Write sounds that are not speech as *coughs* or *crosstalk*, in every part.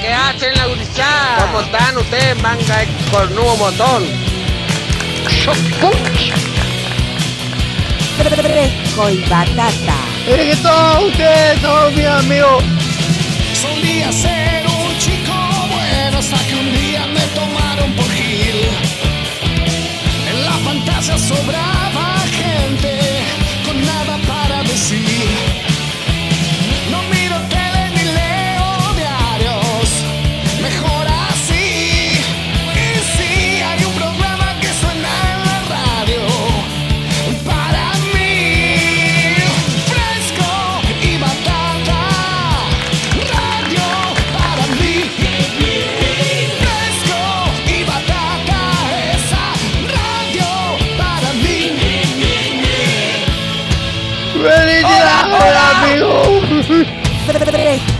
¿qué hacen la gurizada? ¿Cómo están ustedes, manga de cornudo botón? Fresco y batata. ¡Eh, que todos ustedes, todos mis amigos! Solía ser un chico bueno hasta que un día me tomaron por Gil. En la fantasía sobraba gente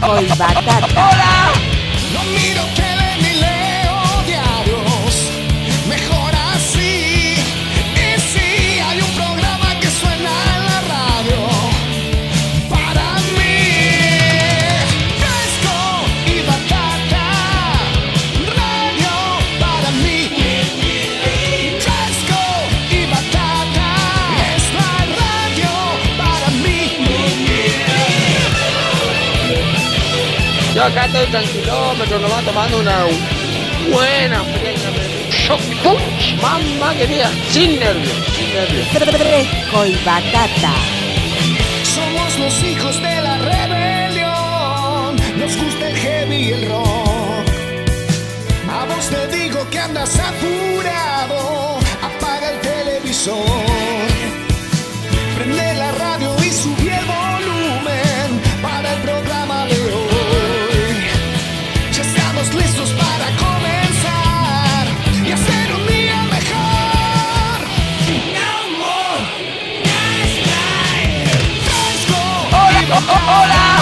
Fresco y batata. No acá estoy tranquilómetro, nomás tomando una buena fresca. Mamá querida, sin nervios, sin nervios. Fresco y batata. Somos los hijos de y hola.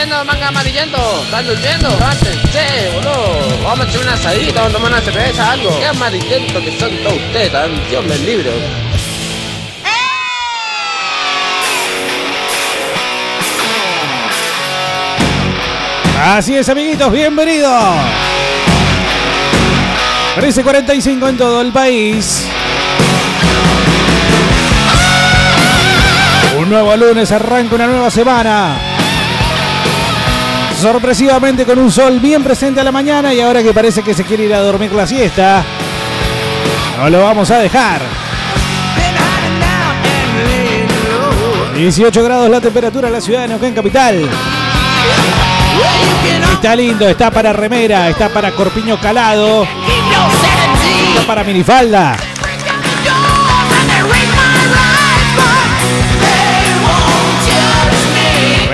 ¿Ustedes qué están haciendo, manga amarillento? ¿Están durmiendo? Levántense, boludo. Vamos a echar una asadita, vamos a tomar una cerveza, algo. Qué amarillento que son todos ustedes, tan Dios me libre. Así es, amiguitos, bienvenidos. 13.45 en todo el país. Un nuevo lunes arranca una nueva semana. Sorpresivamente con un sol bien presente a la mañana y ahora que parece que se quiere ir a dormir la siesta, no lo vamos a dejar. 18 grados la temperatura en la ciudad de Neuquén Capital. Está lindo, está para remera, está para corpiño calado, está para minifalda.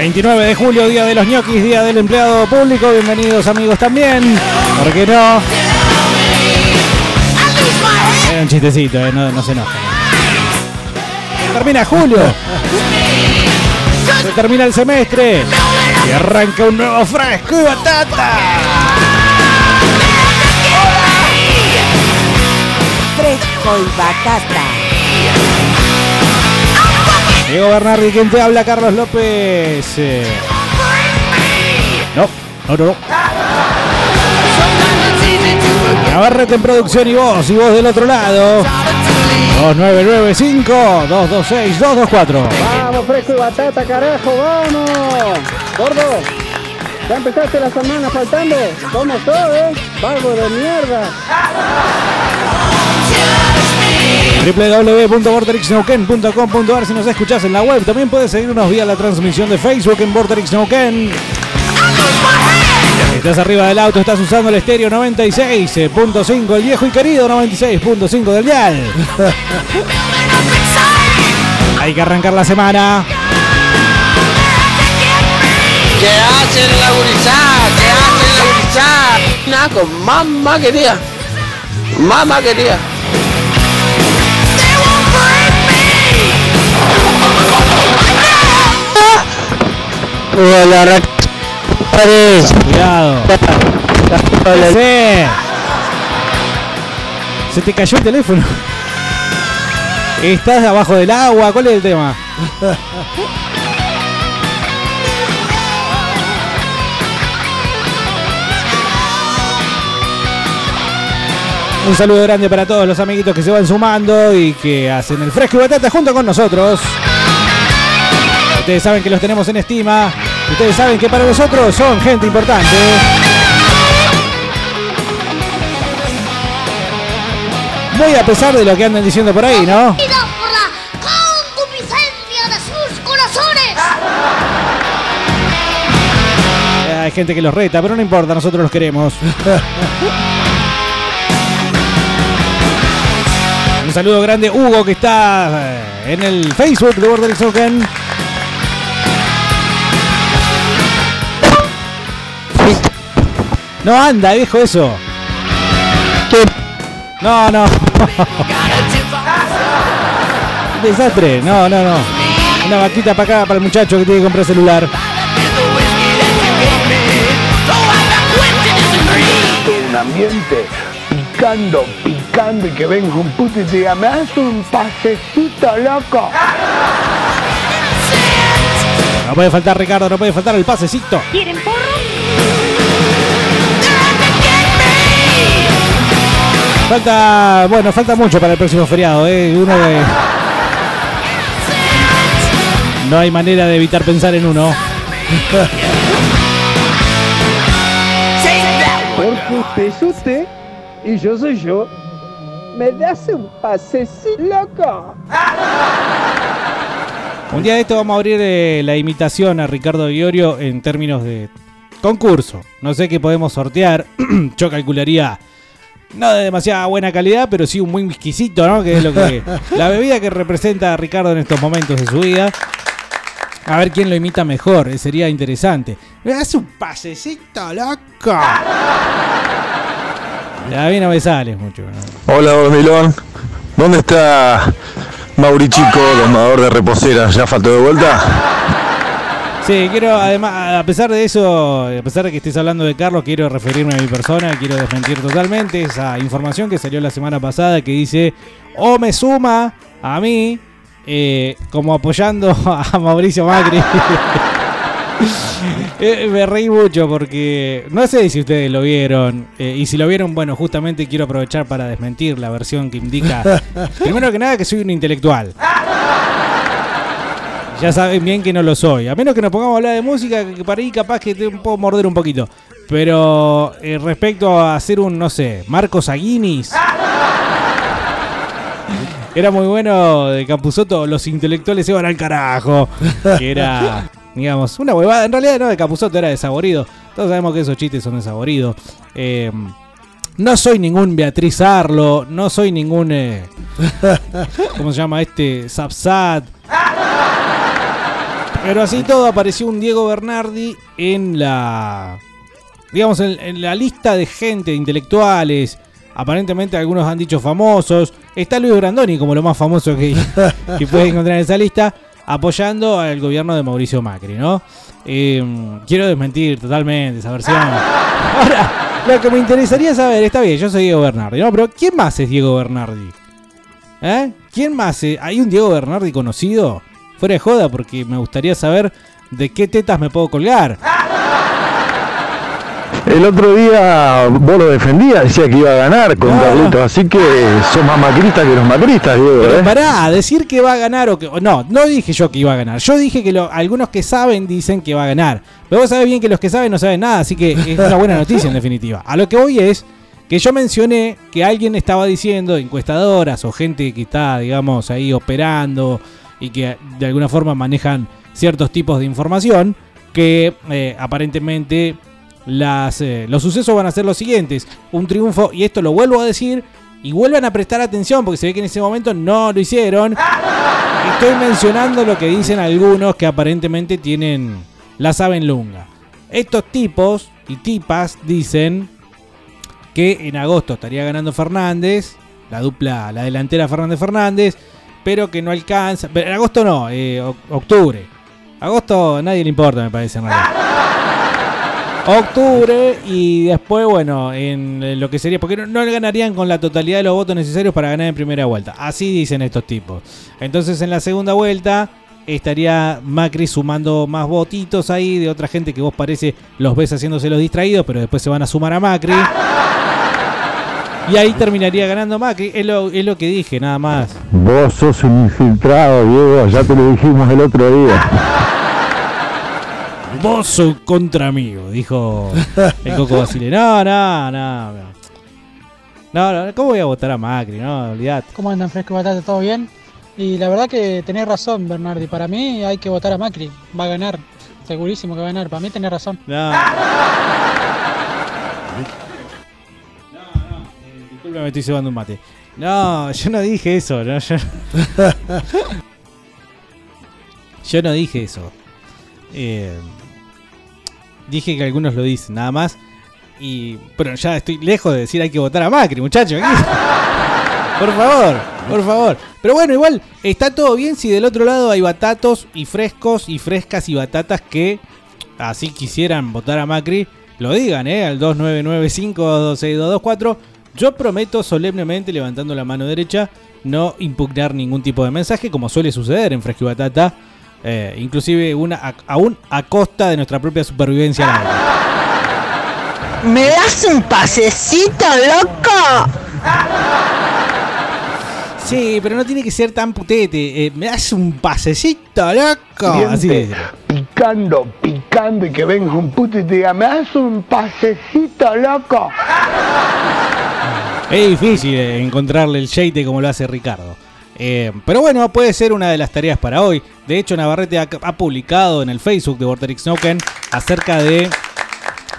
29 de julio, día de los ñoquis, día del empleado público. Bienvenidos amigos también. ¿Por qué no? Era un chistecito, eh, no, se enojen. Termina julio. Se termina el semestre. Y arranca un nuevo fresco y batata. Fresco y batata. Diego Bernardi, ¿quién te habla? Carlos López. Eh, No, no, no, no. Navarrete en producción y vos, y vos del otro lado. 2995-226-224. ¡Vamos, fresco y batata, carajo! ¡Vamos! ¡Gordo! ¿Ya empezaste la semana faltando? Somos todos, ¿eh? ¡Vago de mierda! www.vorterixneuquén.com.ar si nos escuchás en la web. También puedes seguirnos vía la transmisión de Facebook en Vorterix Neuquén. Estás arriba del auto, estás usando el estéreo 96.5, el viejo y querido 96.5 del dial. *laughs* Hay que arrancar la semana. ¿Qué hacen la gurizada? ¿Qué hacen la gurizada? Nada con mamá querida. Mamá quería. Hola, Cuidado. Sí. Se te cayó el teléfono. Estás abajo del agua. ¿Cuál es el tema? Un saludo grande para todos los amiguitos que se van sumando y que hacen el fresco y batata junto con nosotros. Ustedes saben que los tenemos en estima. Ustedes saben que para nosotros son gente importante. Muy a pesar de lo que andan diciendo por ahí, ¿no? Unidos por la concupiscencia de sus corazones. Eh, Hay gente que los reta, pero no importa, nosotros los queremos. *laughs* Un saludo grande, Hugo, que está eh, en el Facebook de Border Soken. No anda, viejo, eso. No, no. Desastre. No, no, no. Una vaquita para acá, para el muchacho que tiene que comprar celular. un ambiente picando, picando y que venga un puto y te diga, me das un pasecito loco. No puede faltar Ricardo, no puede faltar el pasecito. ¿Quieren porro? Falta, bueno, falta mucho para el próximo feriado, ¿eh? Uno de... No hay manera de evitar pensar en uno. Porque usted es usted y yo soy yo. ¿Me das un pasecito loco? Un día de esto vamos a abrir eh, la imitación a Ricardo Iorio en términos de concurso. No sé qué podemos sortear. *clears throat* Yo calcularía no de demasiada buena calidad, pero sí un muy exquisito, ¿no? Que es lo que *laughs* la bebida que representa a Ricardo en estos momentos de su vida. A ver quién lo imita mejor, eh, sería interesante. Me das un pasecito, loco. A mí no me sale mucho. ¿no? Hola, Dormilón. ¿Dónde está Mauri Chico, domador de reposeras? ¿Ya faltó de vuelta? Sí, quiero, además, a pesar de eso, a pesar de que estés hablando de Carlos, quiero referirme a mi persona, quiero desmentir totalmente esa información que salió la semana pasada que dice, o me suma a mí, eh, como apoyando *laughs* a Mauricio Macri. *laughs* Eh, me reí mucho porque no sé si ustedes lo vieron. eh, y si lo vieron, bueno, justamente quiero aprovechar para desmentir la versión que indica, *laughs* primero que nada, que soy un intelectual. Ya saben bien que no lo soy. A menos que nos pongamos a hablar de música, que para ahí capaz que te puedo morder un poquito. Pero eh, respecto a hacer un, no sé, Marcos Aguinis. *laughs* Era muy bueno de Capuzoto, los intelectuales se van al carajo. *laughs* Que era, digamos, una huevada. En realidad no de Capuzoto, era desaborido. Todos sabemos que esos chistes son desaboridos. Eh, no soy ningún Beatriz Arlo, no soy ningún. eh, *laughs* ¿Cómo se llama este? Sapsat. Pero así todo apareció un Diego Bernardi en la. Digamos, en, en la lista de gente, de intelectuales. Aparentemente algunos han dicho famosos. Está Luis Brandoni como lo más famoso que, que puedes *laughs* encontrar en esa lista. Apoyando al gobierno de Mauricio Macri, ¿no? Eh, quiero desmentir totalmente esa versión. *laughs* Ahora, lo que me interesaría saber, está bien, yo soy Diego Bernardi, ¿no? Pero ¿quién más es Diego Bernardi? ¿Eh? ¿Quién más? es? ¿Hay un Diego Bernardi conocido? Fuera de joda, porque me gustaría saber de qué tetas me puedo colgar. El otro día vos lo defendías, decía que iba a ganar con Carlitos, así que sos más macrista que los macristas, Diego, Pero ¿eh? pará, decir que va a ganar o que. No, no dije yo que iba a ganar. Yo dije que lo- algunos que saben dicen que va a ganar. Pero vos sabés bien que los que saben no saben nada, así que es una buena noticia en definitiva. A lo que voy es que yo mencioné que alguien estaba diciendo, encuestadoras o gente que está, digamos, ahí operando y que de alguna forma manejan ciertos tipos de información, que eh, aparentemente las, eh, los sucesos van a ser los siguientes. Un triunfo, y esto lo vuelvo a decir, y vuelvan a prestar atención porque se ve que en ese momento no lo hicieron. *laughs* Estoy mencionando lo que dicen algunos que aparentemente tienen la saben lunga. Estos tipos y tipas dicen que en agosto estaría ganando Fernández, la dupla, la delantera Fernández Fernández, pero que no alcanza. Pero en agosto no, eh, octubre. Agosto a nadie le importa, me parece en realidad. Octubre y después, bueno, en lo que sería, porque no, no ganarían con la totalidad de los votos necesarios para ganar en primera vuelta. Así dicen estos tipos. Entonces en la segunda vuelta estaría Macri sumando más votitos ahí de otra gente que vos parece los ves haciéndose los distraídos, pero después se van a sumar a Macri. Y ahí terminaría ganando Macri. Es lo, es lo que dije, nada más. Vos sos un infiltrado, Diego, ya te lo dijimos el otro día. Vos sos contra amigo, dijo el Coco Basile. No, no, no. no. No, no, ¿cómo voy a votar a Macri? No, olvidate. ¿Cómo andan fresco batata? ¿Todo bien? Y la verdad que tenés razón, Bernardi. Para mí hay que votar a Macri. Va a ganar. Segurísimo que va a ganar. Para mí tenés razón. No. Me estoy cebando un mate. No, yo no dije eso. No, yo... *laughs* yo no dije eso. Eh, dije que algunos lo dicen, nada más. Y. Pero ya estoy lejos de decir hay que votar a Macri, muchachos. *laughs* Por favor, por favor. Pero bueno, igual está todo bien si del otro lado hay batatos y frescos y frescas y batatas que así quisieran votar a Macri. Lo digan, ¿eh? Al 2995-26224. Yo prometo solemnemente, levantando la mano derecha, no impugnar ningún tipo de mensaje, como suele suceder en Fresco Batata. eh, inclusive una, a- aún a costa de nuestra propia supervivencia. ¿Me das un pasecito, loco? Sí, pero no tiene que ser tan putete. Eh, me das un pasecito, loco. Así es. Picando, picando y que venga un puto y te diga, me das un pasecito, loco. Es difícil eh, encontrarle el shade como lo hace Ricardo. Eh, pero bueno, puede ser una de las tareas para hoy. De hecho, Navarrete ha, ha publicado en el Facebook de Vorterix Snoken acerca de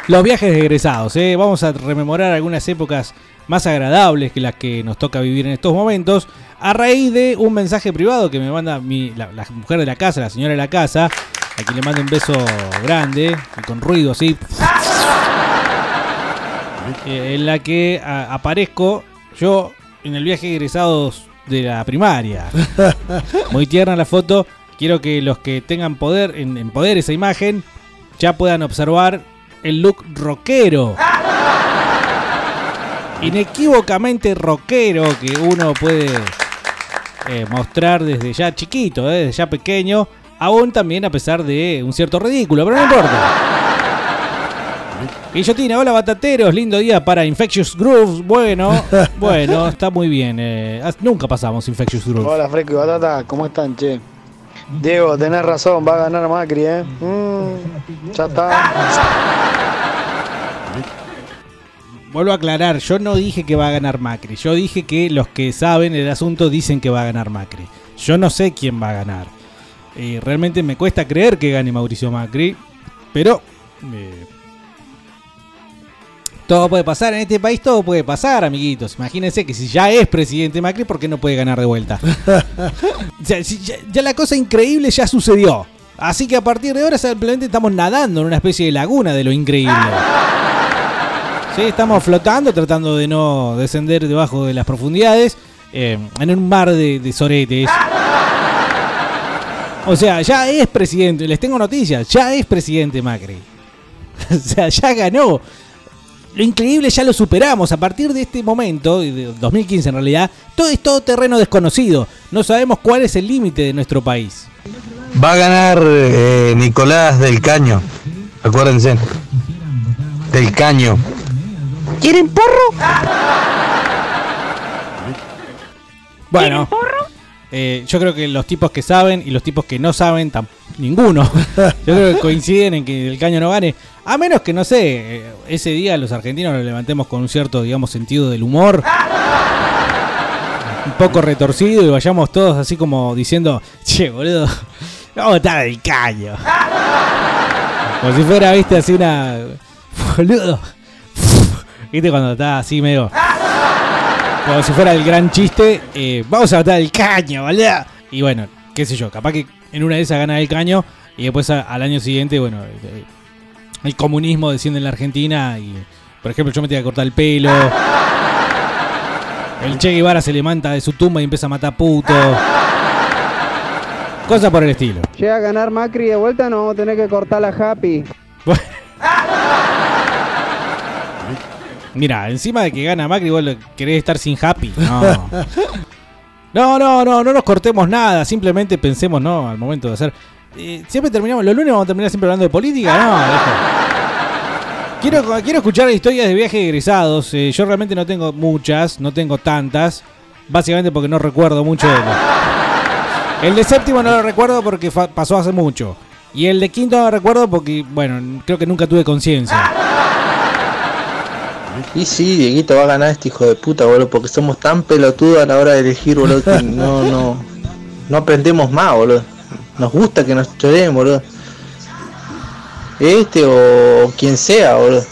los viajes de egresados. eh. Vamos a rememorar algunas épocas más agradables que las que nos toca vivir en estos momentos. A raíz de un mensaje privado que me manda mi- la, la mujer de la casa, la señora de la casa, a quien le mando un beso grande y con ruido así. *laughs* eh, en la que a- aparezco yo en el viaje de egresados de la primaria. *laughs* Muy tierna la foto. Quiero que los que tengan poder en, en poder esa imagen ya puedan observar el look rockero. Inequívocamente rockero que uno puede eh, mostrar desde ya chiquito, eh, desde ya pequeño, aún también a pesar de un cierto ridículo, pero no importa. Guillotina, hola batateros, lindo día para Infectious Grooves. Bueno, *laughs* bueno, está muy bien. eh, nunca pasamos Infectious Grooves. Hola, Fresco y Batata, ¿cómo están, che? Diego, tenés razón, va a ganar Macri, ¿eh? Mm, ya está. Vuelvo a aclarar, yo no dije que va a ganar Macri. Yo dije que los que saben el asunto dicen que va a ganar Macri. Yo no sé quién va a ganar. Eh, realmente me cuesta creer que gane Mauricio Macri. Pero eh, todo puede pasar en este país, todo puede pasar, amiguitos. Imagínense que si ya es presidente Macri, ¿por qué no puede ganar de vuelta? *laughs* O sea, si ya, ya la cosa increíble ya sucedió. Así que a partir de ahora simplemente estamos nadando en una especie de laguna de lo increíble. *laughs* Sí, estamos flotando, tratando de no descender debajo de las profundidades, eh, en un mar de, de soretes. O sea, ya es presidente, les tengo noticias, ya es presidente Macri. *laughs* o sea, ya ganó. Lo increíble ya lo superamos. A partir de este momento, de 2015 en realidad, todo es todo terreno desconocido. No sabemos cuál es el límite de nuestro país. Va a ganar eh, Nicolás del Caño. Acuérdense. Del Caño. ¿Quieren porro? Bueno, eh, yo creo que los tipos que saben y los tipos que no saben, ninguno. *laughs* Yo creo que coinciden en que el caño no gane. A menos que, no sé, eh, ese día los argentinos lo levantemos con un cierto, digamos, sentido del humor. Un poco retorcido y vayamos todos así como diciendo, che, boludo, vamos a estar el caño. Como si fuera, viste, así una... Boludo. *laughs* Viste cuando está así medio... Como si fuera el gran chiste, eh, vamos a matar el caño, ¿vale? Y bueno, qué sé yo, capaz que en una de esas gana el caño y después a- al año siguiente, bueno, eh, el comunismo desciende en la Argentina y... Por ejemplo, yo me tenía que cortar el pelo. El Che Guevara se levanta de su tumba y empieza a matar putos. Cosas por el estilo. Llega a ganar Macri de vuelta, no vamos a tener que cortar la Happy. *laughs* Mira, encima de que gana Macri, vos querés estar sin happy. No. *laughs* No, no, no, no nos cortemos nada. Simplemente pensemos, ¿no? Al momento de hacer. Eh, siempre terminamos, los lunes vamos a terminar siempre hablando de política, ¿no? Quiero, quiero escuchar historias de viajes egresados. Eh, yo realmente no tengo muchas, no tengo tantas. Básicamente porque no recuerdo mucho de lo- El de séptimo no lo recuerdo porque pasó hace mucho. Y el de quinto no lo recuerdo porque, bueno, creo que nunca tuve conciencia. Y sí, Dieguito va a ganar este hijo de puta, boludo, porque somos tan pelotudos a la hora de elegir, boludo, que *laughs* no, no, no aprendemos más, boludo. Nos gusta que nos choreen, boludo. Este o quien sea, boludo.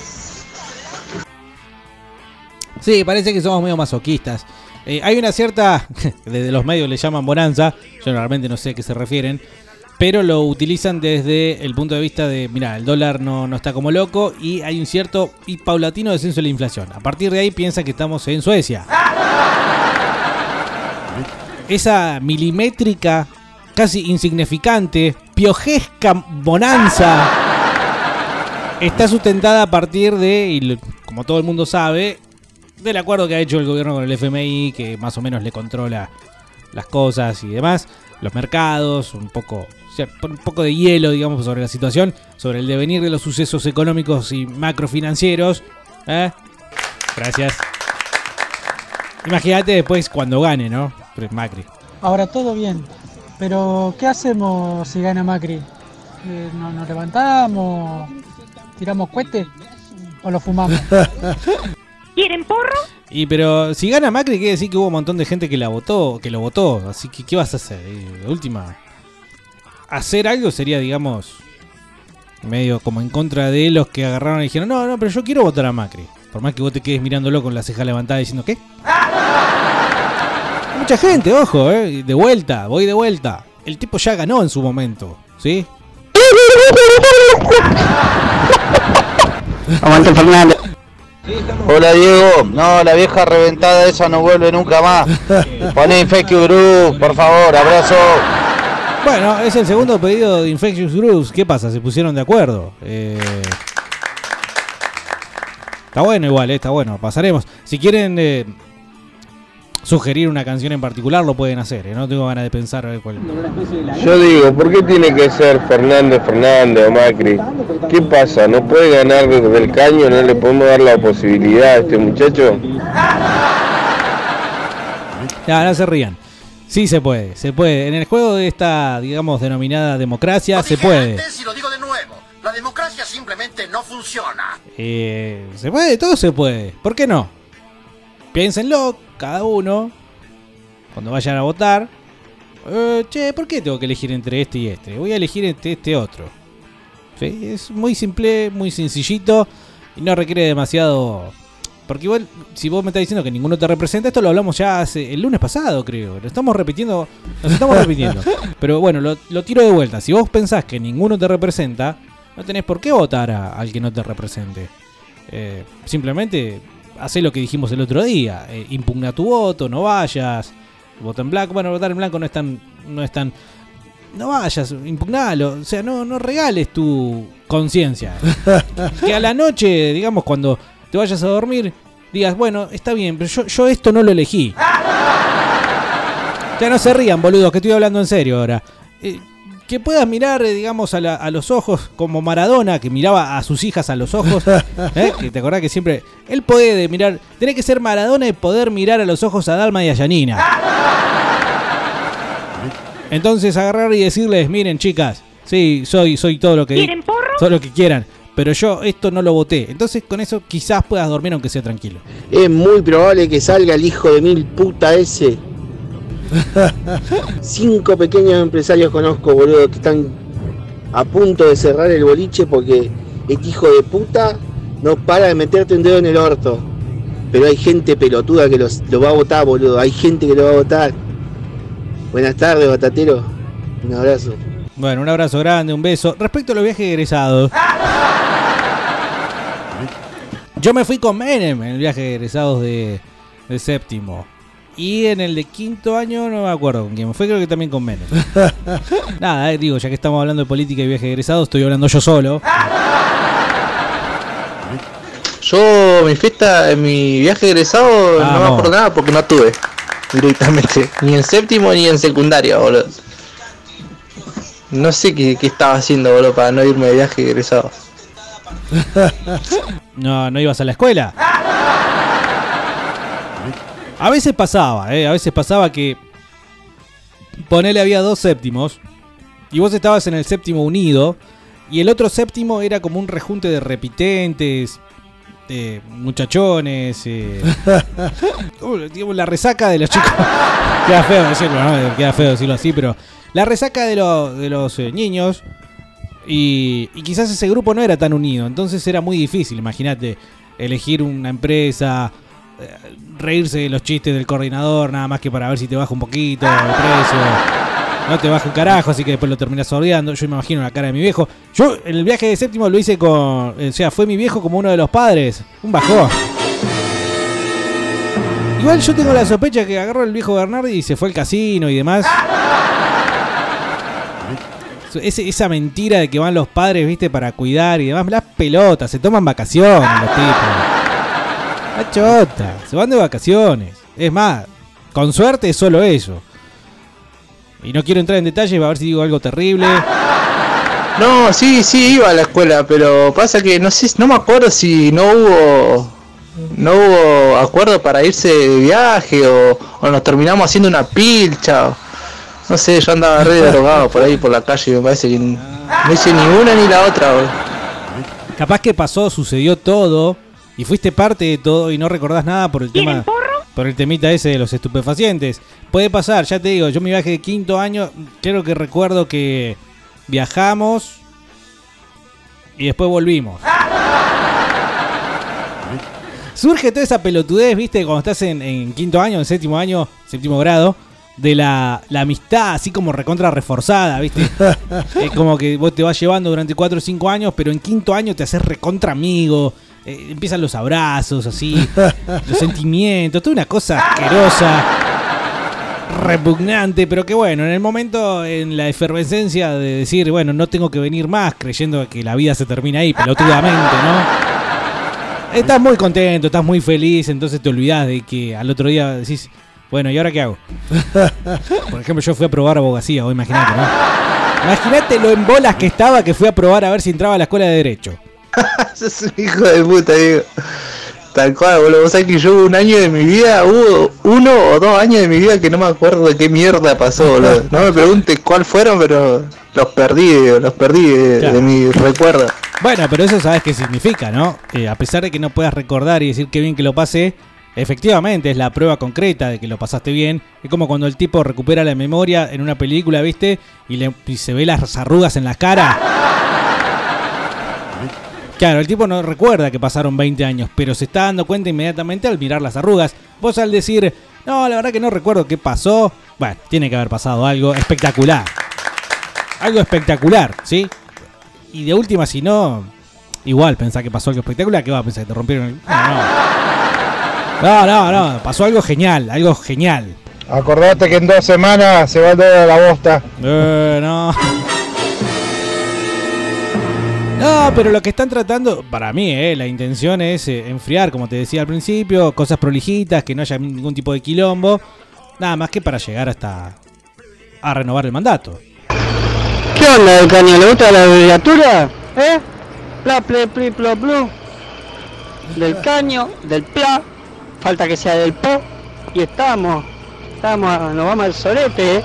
Sí, parece que somos medio masoquistas. Eh, hay una cierta, *laughs* desde los medios le llaman bonanza, yo realmente no sé a qué se refieren, pero lo utilizan desde el punto de vista de, mira, el dólar no, no está como loco y hay un cierto y paulatino descenso de la inflación. A partir de ahí piensa que estamos en Suecia. Esa milimétrica, casi insignificante, piojesca bonanza está sustentada a partir de, y como todo el mundo sabe, del acuerdo que ha hecho el gobierno con el FMI, que más o menos le controla las cosas y demás, los mercados, un poco, sea, un poco de hielo, digamos, sobre la situación, sobre el devenir de los sucesos económicos y macrofinancieros. ¿eh? Gracias. Imagínate después cuando gane, ¿no? Pero Macri. Ahora todo bien, pero ¿qué hacemos si gana Macri? Eh, ¿no- ¿Nos levantamos? ¿Tiramos cohete? ¿O lo fumamos? *laughs* ¿Quieren porro? Y pero si gana Macri quiere decir que hubo un montón de gente que la votó, que lo votó, así que ¿qué vas a hacer? De última hacer algo sería, digamos, medio como en contra de los que agarraron y dijeron, "No, no, pero yo quiero votar a Macri." Por más que vos te quedes mirándolo con la ceja levantada diciendo, "¿Qué?" Hay *laughs* mucha gente, ojo, eh, de vuelta, voy de vuelta. El tipo ya ganó en su momento, ¿sí? Aguante Fernández. Hola Diego, no, la vieja reventada esa no vuelve nunca más. *laughs* Poné Infectious Group, por favor, abrazo. Bueno, es el segundo pedido de Infectious Grooves. ¿Qué pasa? Se pusieron de acuerdo. Eh, Está bueno igual, eh, está bueno. Pasaremos. Si quieren eh, sugerir una canción en particular, lo pueden hacer. No tengo ganas de pensar a ver cuál. Yo digo, ¿por qué tiene que ser Fernández Fernández o Macri? ¿Qué pasa? ¿No puede ganar desde el caño? ¿No le podemos dar la posibilidad a este muchacho? Ya, no se rían. Sí se puede, se puede. En el juego de esta, digamos, denominada democracia, se puede. Antes y lo digo de nuevo, la democracia simplemente no funciona. Eh, se puede, todo se puede. ¿Por qué no? Piénsenlo, cada uno, cuando vayan a votar. eh, che, ¿por qué tengo que elegir entre este y este? Voy a elegir entre este otro. Sí, es muy simple, muy sencillito y no requiere demasiado. Porque igual, si vos me estás diciendo que ninguno te representa, esto lo hablamos ya hace el lunes pasado, creo. Lo estamos repitiendo, nos estamos repitiendo. *laughs* Pero bueno, lo, lo tiro de vuelta. Si vos pensás que ninguno te representa, no tenés por qué votar a- al que no te represente. Eh, simplemente hacé lo que dijimos el otro día. Eh, impugna tu voto, no vayas. Vota en blanco. Bueno, votar en blanco no es tan. No es tan no vayas, impugnalo. O sea, no, no regales tu conciencia. *laughs* que a la noche, digamos, cuando te vayas a dormir, digas, bueno, está bien, pero yo, yo esto no lo elegí. *laughs* Ya no se rían, boludos, que estoy hablando en serio ahora. Eh, que puedas mirar, eh, digamos, a, la- a los ojos como Maradona, que miraba a sus hijas a los ojos. *laughs* ¿eh? Que te acordás que siempre. Él puede mirar. Tiene que ser Maradona y poder mirar a los ojos a Dalma y a Yanina. *laughs* Entonces agarrar y decirles, miren chicas, sí, soy, soy todo lo que ¿Quieren porro? todo lo que quieran, pero yo esto no lo voté. Entonces con eso quizás puedas dormir aunque sea tranquilo. Es muy probable que salga el hijo de mil puta ese. *laughs* Cinco pequeños empresarios conozco, boludo, que están a punto de cerrar el boliche porque este hijo de puta no para de meterte un dedo en el orto. Pero hay gente pelotuda que los, lo va a votar, boludo. Hay gente que lo va a votar. Buenas tardes, batatero. Un abrazo. Bueno, un abrazo grande, un beso. Respecto a los viajes egresados. Yo me fui con Menem en el viaje de egresados de, de séptimo. Y en el de quinto año no me acuerdo con quién me fue, creo que también con Menem. *laughs* Nada, eh, digo, ya que estamos hablando de política y viaje de egresados, estoy hablando yo solo. Yo, mi fiesta, en mi viaje de egresado, no me acuerdo nada porque no tuve. Directamente. *laughs* Ni en séptimo ni en secundaria, boludo. No sé qué, qué estaba haciendo, boludo, para no irme de viaje de egresado. *laughs* No, no ibas a la escuela. A veces pasaba, ¿eh? A veces pasaba que. Ponele, había dos séptimos. Y vos estabas en el séptimo unido. Y el otro séptimo era como un rejunte de repitentes. De muchachones. eh, *laughs* uh, la resaca de los chicos. *laughs* Queda feo decirlo, ¿no? Queda feo decirlo así, pero. La resaca de, los de los eh, niños. Y, y quizás ese grupo no era tan unido. Entonces era muy difícil, imagínate, elegir una empresa, eh, reírse de los chistes del coordinador, nada más que para ver si te baja un poquito el precio. No te baja un carajo, así que después lo terminas sordeando. Yo me imagino la cara de mi viejo. Yo en el viaje de séptimo lo hice con. O sea, fue mi viejo como uno de los padres. Un bajón. Igual yo tengo la sospecha que agarró el viejo Bernardi y se fue al casino y demás. Ese- esa mentira de que van los padres, viste, para cuidar y demás. Las pelotas, se toman vacaciones los tipos. La chota, se van de vacaciones. Es más, con suerte es solo eso. Y no quiero entrar en detalles, a ver si digo algo terrible. No, sí, sí, iba a la escuela, pero pasa que no sé, no me acuerdo si no hubo no hubo acuerdo para irse de viaje o, o nos terminamos haciendo una pilcha. No sé, yo andaba re drogado por ahí por la calle y me parece que no hice ni una ni la otra. Capaz que pasó, sucedió todo y fuiste parte de todo y no recordás nada por el tema por el temita ese de los estupefacientes. Puede pasar, ya te digo, yo mi viaje de quinto año, creo que recuerdo que viajamos y después volvimos. *laughs* Surge toda esa pelotudez, viste, cuando estás en, en quinto año, en séptimo año, séptimo grado, de la, la amistad así como recontra reforzada, viste. *laughs* es como que vos te vas llevando durante 4 o 5 años, pero en quinto año te haces recontra amigo. eh, empiezan los abrazos, así, *laughs* los sentimientos, toda una cosa asquerosa, repugnante, pero que bueno, en el momento, en la efervescencia de decir, bueno, no tengo que venir más, creyendo que la vida se termina ahí, pelotudamente, ¿no? Estás muy contento, estás muy feliz, entonces te olvidás de que al otro día decís, bueno, ¿y ahora qué hago? *laughs* Por ejemplo, yo fui a probar abogacía, vos imaginate, ¿no? Imagínate lo en bolas que estaba que fui a probar a ver si entraba a la escuela de Derecho. *laughs* Sos un hijo de puta, digo. Tal cual, boludo. Vos sabés que yo hubo un año de mi vida, hubo uno o dos años de mi vida que no me acuerdo de qué mierda pasó, boludo. No me preguntes cuál fueron, pero los perdí, digo, los perdí de, Claro. de mi recuerdo. Bueno, pero eso sabes qué significa, ¿no? Eh, a pesar de que no puedas recordar y decir qué bien que lo pasé, efectivamente es la prueba concreta de que lo pasaste bien. Es como cuando el tipo recupera la memoria en una película, ¿viste? Y, le, se ve las arrugas en la cara. Claro, el tipo no recuerda que pasaron 20 años, pero se está dando cuenta inmediatamente al mirar las arrugas. Vos al decir, no, la verdad que no recuerdo qué pasó, bueno, tiene que haber pasado algo espectacular. Algo espectacular, ¿sí? Y de última, si no, igual pensá que pasó algo espectacular, ¿qué va a pensar? ¿Que te rompieron el.? No, no, no, no, pasó algo genial, algo genial. Acordate que en dos semanas se va toda la bosta. Eh, no. No, pero lo que están tratando, para mí, eh, la intención es eh, enfriar, como te decía al principio, cosas prolijitas, que no haya ningún tipo de quilombo, nada más que para llegar hasta a renovar el mandato. ¿Qué onda del caño? ¿Le gusta la abreviatura? ¿Eh? Pla, ple, pli, plo, plu. Del caño, del pla. Falta que sea del po. Y estamos. Estamos, nos vamos al solete, ¿eh?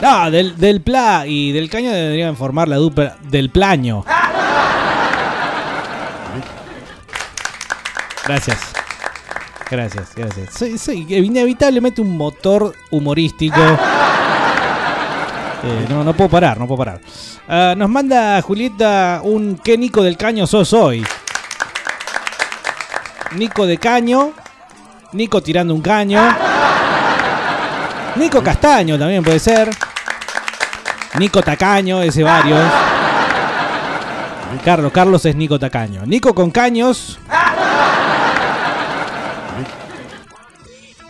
No, del, del pla y del caño deberían formar la dupla del plaño. Gracias. Gracias, gracias. Inevitablemente un motor humorístico. Eh, no, no puedo parar, no puedo parar. Ah, nos manda Julieta un ¿Qué Nico del Caño sos hoy? Nico de Caño. Nico tirando un caño. Nico Castaño también puede ser. Nico Tacaño, ese varios. Carlos, Carlos es Nico Tacaño. Nico con caños.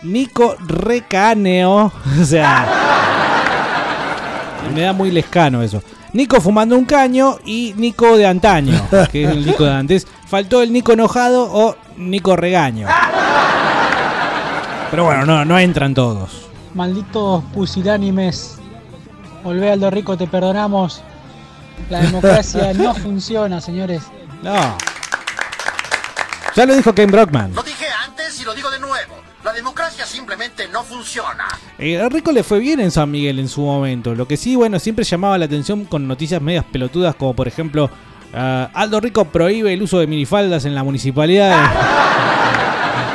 Nico Recaneo. *laughs* O sea. Me da muy lescano eso. Nico fumando un caño y Nico de antaño, que es el Nico de antes. Faltó el Nico enojado o Nico regaño. Pero bueno, no, no entran todos. Malditos pusilánimes. Volvé Aldo Rico, te perdonamos. La democracia *laughs* no funciona, señores. No. Ya lo dijo Ken Brockman. Lo dije antes y lo digo de nuevo. La democracia simplemente no funciona. Eh, a Rico le fue bien en San Miguel en su momento. Lo que sí, bueno, siempre llamaba la atención con noticias medias pelotudas, como por ejemplo, ah, Aldo Rico prohíbe el uso de minifaldas en la municipalidad.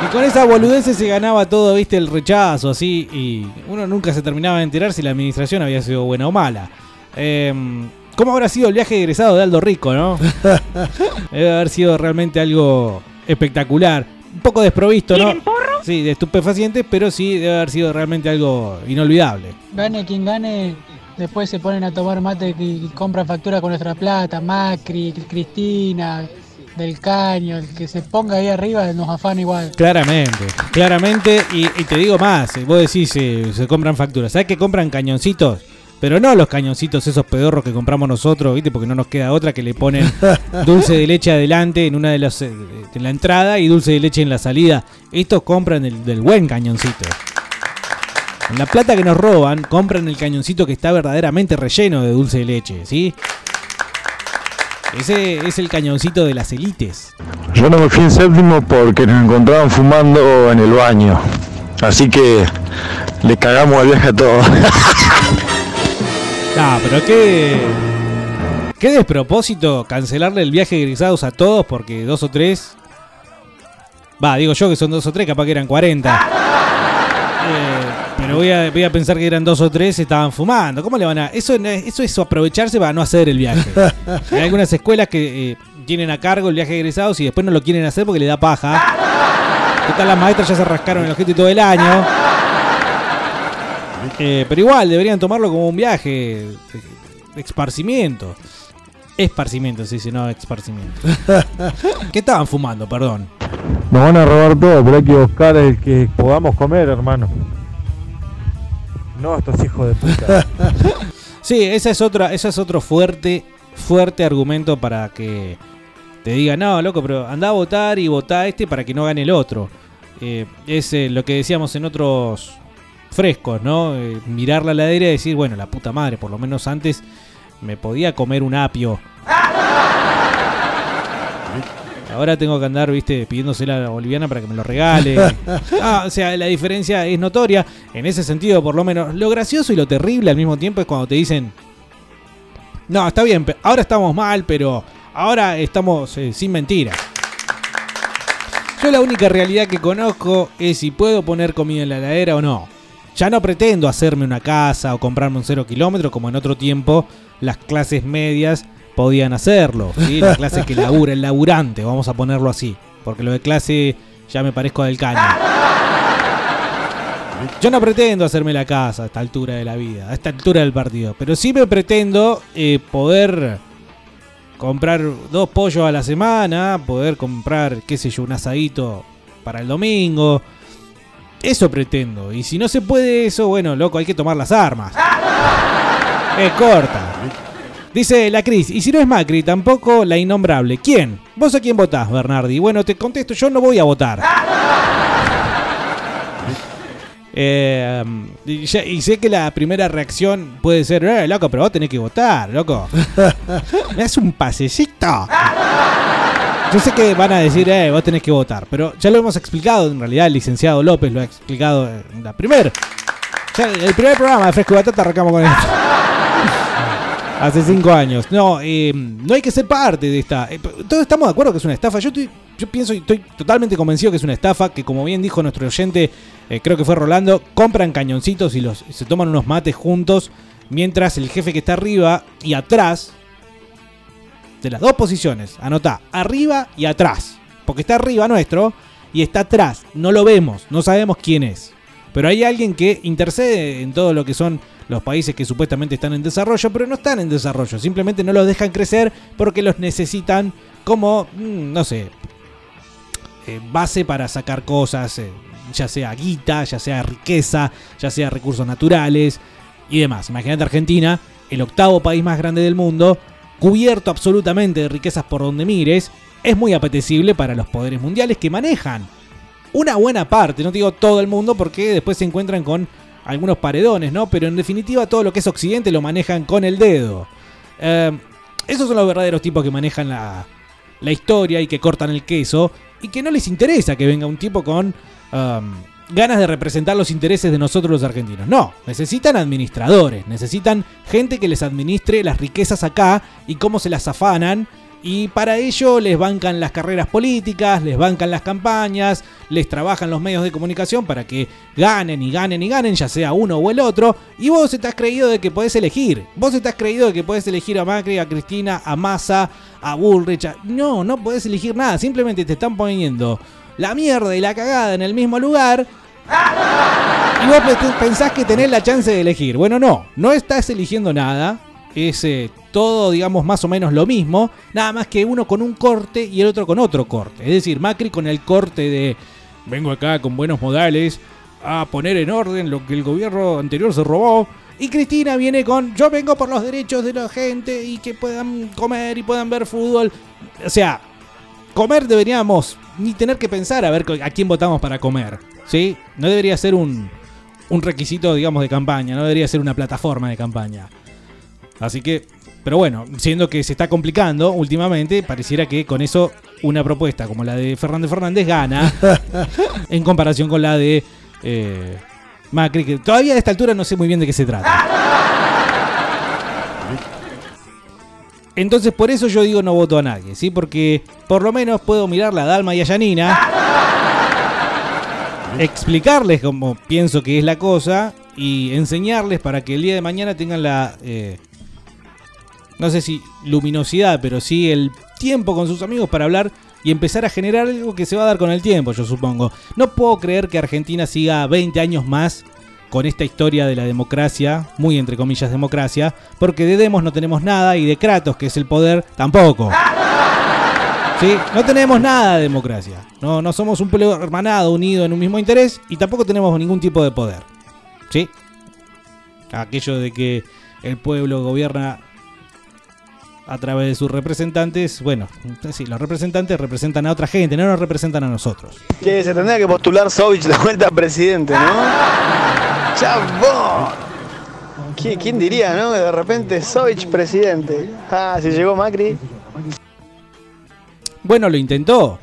y con esas boludeces se ganaba todo, viste, el rechazo, así. Y uno nunca se terminaba de enterar si la administración había sido buena o mala. Em, ¿Cómo habrá sido el viaje egresado de Aldo Rico, no? *laughs* Debe haber sido realmente algo espectacular. Un poco desprovisto, ¿no? Sí, de estupefacientes, pero sí debe haber sido realmente algo inolvidable. Gane quien gane, después se ponen a tomar mate y compran factura con nuestra plata. Macri, Cristina, Del Caño, el que se ponga ahí arriba nos afana igual. Claramente, claramente. Y, y te digo más, eh, vos decís, eh, se compran facturas. ¿Sabes que compran cañoncitos? Pero no los cañoncitos esos pedorros que compramos nosotros, ¿viste? Porque no nos queda otra que le ponen *laughs* dulce de leche adelante en una de las eh, en la entrada y dulce de leche en la salida. Estos compran el del buen cañoncito. En la plata que nos roban, compran el cañoncito que está verdaderamente relleno de dulce de leche, ¿sí? Ese es el cañoncito de las élites. Yo no me fui en séptimo porque nos encontraban fumando en el baño. Así que le cagamos el viaje a todos. *laughs* Ah, pero qué. Qué despropósito cancelarle el viaje de egresados a todos porque dos o tres. Va, digo yo que son dos o tres, capaz que eran 40. Eh, pero voy a, voy a pensar que eran dos o tres, estaban fumando. ¿Cómo le van a.? Eso, eso es aprovecharse para no hacer el viaje. *laughs* Hay algunas escuelas que eh, tienen a cargo el viaje de egresados y después no lo quieren hacer porque le da paja. Total, las maestras ya se rascaron el ojete todo el año. Eh, pero igual, deberían tomarlo como un viaje esparcimiento. Esparcimiento, sí, sí, no, esparcimiento. *laughs* ¿Qué estaban fumando, perdón? Nos van a robar todo, pero hay que buscar el que podamos comer, hermano. No estos hijos de puta. *laughs* Sí, esa es otra, ese es otro fuerte, fuerte argumento para que te digan, no, loco, pero anda a votar y votá a este para que no gane el otro. Eh, es eh, lo que decíamos en otros frescos, ¿no? Eh, mirar la ladera y decir, bueno, la puta madre, por lo menos antes me podía comer un apio. Ahora tengo que andar, viste, pidiéndosela a la boliviana para que me lo regale. Ah, o sea, la diferencia es notoria. En ese sentido, por lo menos, lo gracioso y lo terrible al mismo tiempo es cuando te dicen, no, está bien, ahora estamos mal, pero ahora estamos eh, sin mentiras. Yo la única realidad que conozco es si puedo poner comida en la heladera o no. Ya no pretendo hacerme una casa o comprarme un cero kilómetro como en otro tiempo las clases medias podían hacerlo. ¿sí? La clase que labura, el laburante, vamos a ponerlo así. Porque lo de clase ya me parezco del caño. Yo no pretendo hacerme la casa a esta altura de la vida, a esta altura del partido. Pero sí me pretendo eh, poder comprar dos pollos a la semana, poder comprar, qué sé yo, un asadito para el domingo. Eso pretendo. Y si no se puede eso, bueno, loco, hay que tomar las armas. *laughs* Es corta. Dice la Cris, y si no es Macri, tampoco la innombrable. ¿Quién? ¿Vos a quién votás, Bernardi? Bueno, te contesto, yo no voy a votar. *laughs* Eh, y, ya- y sé que la primera reacción puede ser, eh, loco, pero vos tenés que votar, loco. *laughs* Me hace un pasecito. Yo sé que van a decir, eh, vos tenés que votar, pero ya lo hemos explicado, en realidad el licenciado López lo ha explicado en la primera. el primer programa de Fresco y Batata arrancamos con esto. *laughs* Hace cinco años. No, eh, no hay que ser parte de esta. eh, todos estamos de acuerdo que es una estafa. Yo, estoy- yo pienso y estoy totalmente convencido que es una estafa. Que como bien dijo nuestro oyente, eh, creo que fue Rolando, compran cañoncitos y los se toman unos mates juntos. Mientras el jefe que está arriba y atrás, de las dos posiciones, anotá, arriba y atrás. Porque está arriba nuestro y está atrás. No lo vemos, no sabemos quién es. Pero hay alguien que intercede en todo lo que son los países que supuestamente están en desarrollo, pero no están en desarrollo, simplemente no los dejan crecer porque los necesitan como, mm, no sé, eh, base para sacar cosas, eh, ya sea guita, ya sea riqueza, ya sea recursos naturales y demás. Imagínate Argentina, el octavo país más grande del mundo, cubierto absolutamente de riquezas por donde mires, es muy apetecible para los poderes mundiales que manejan una buena parte, no digo todo el mundo porque después se encuentran con algunos paredones, ¿no? Pero en definitiva todo lo que es Occidente lo manejan con el dedo. Eh, esos son los verdaderos tipos que manejan la, historia y que cortan el queso y que no les interesa que venga un tipo con um, ganas de representar los intereses de nosotros los argentinos. No, necesitan administradores, necesitan gente que les administre las riquezas acá y cómo se las afanan. Y para ello les bancan las carreras políticas, les bancan las campañas, les trabajan los medios de comunicación para que ganen y ganen y ganen, ya sea uno o el otro. Y vos estás creído de que podés elegir. Vos estás creído de que podés elegir a Macri, a Cristina, a Massa, a Bullrich. a- No, no podés elegir nada. Simplemente te están poniendo la mierda y la cagada en el mismo lugar. Y vos pe- pensás que tenés la chance de elegir. Bueno, no, no estás eligiendo nada. Es eh, todo, digamos, más o menos lo mismo. Nada más que uno con un corte y el otro con otro corte. Es decir, Macri con el corte de vengo acá con buenos modales a poner en orden lo que el gobierno anterior se robó. Y Cristina viene con yo vengo por los derechos de la gente y que puedan comer y puedan ver fútbol. O sea, comer deberíamos ni tener que pensar a ver a quién votamos para comer. ¿Sí? No debería ser un, un requisito, digamos, de campaña. No debería ser una plataforma de campaña. Así que, pero bueno, siendo que se está complicando últimamente, pareciera que con eso una propuesta como la de Fernández Fernández gana *laughs* en comparación con la de eh, Macri, que todavía a esta altura no sé muy bien de qué se trata. Entonces por eso yo digo no voto a nadie, ¿sí? Porque por lo menos puedo mirarla a Dalma y a Yanina, *laughs* explicarles cómo pienso que es la cosa y enseñarles para que el día de mañana tengan la, eh, no sé si luminosidad, pero sí el tiempo con sus amigos para hablar y empezar a generar algo que se va a dar con el tiempo, yo supongo. No puedo creer que Argentina siga 20 años más con esta historia de la democracia, muy entre comillas democracia, porque de Demos no tenemos nada y de Kratos, que es el poder, tampoco. *laughs* ¿Sí? No tenemos nada de democracia. No, no somos un pueblo hermanado, unido en un mismo interés y tampoco tenemos ningún tipo de poder. ¿Sí? Aquello de que el pueblo gobierna a través de sus representantes, bueno, sí, los representantes representan a otra gente, no nos representan a nosotros. Que se tendría que postular Sovich de vuelta a presidente, ¿no? *laughs* ¡Chabón! ¿Qui- ¿Quién diría, no? De repente Sovich presidente. Ah, si llegó Macri. Bueno, lo intentó.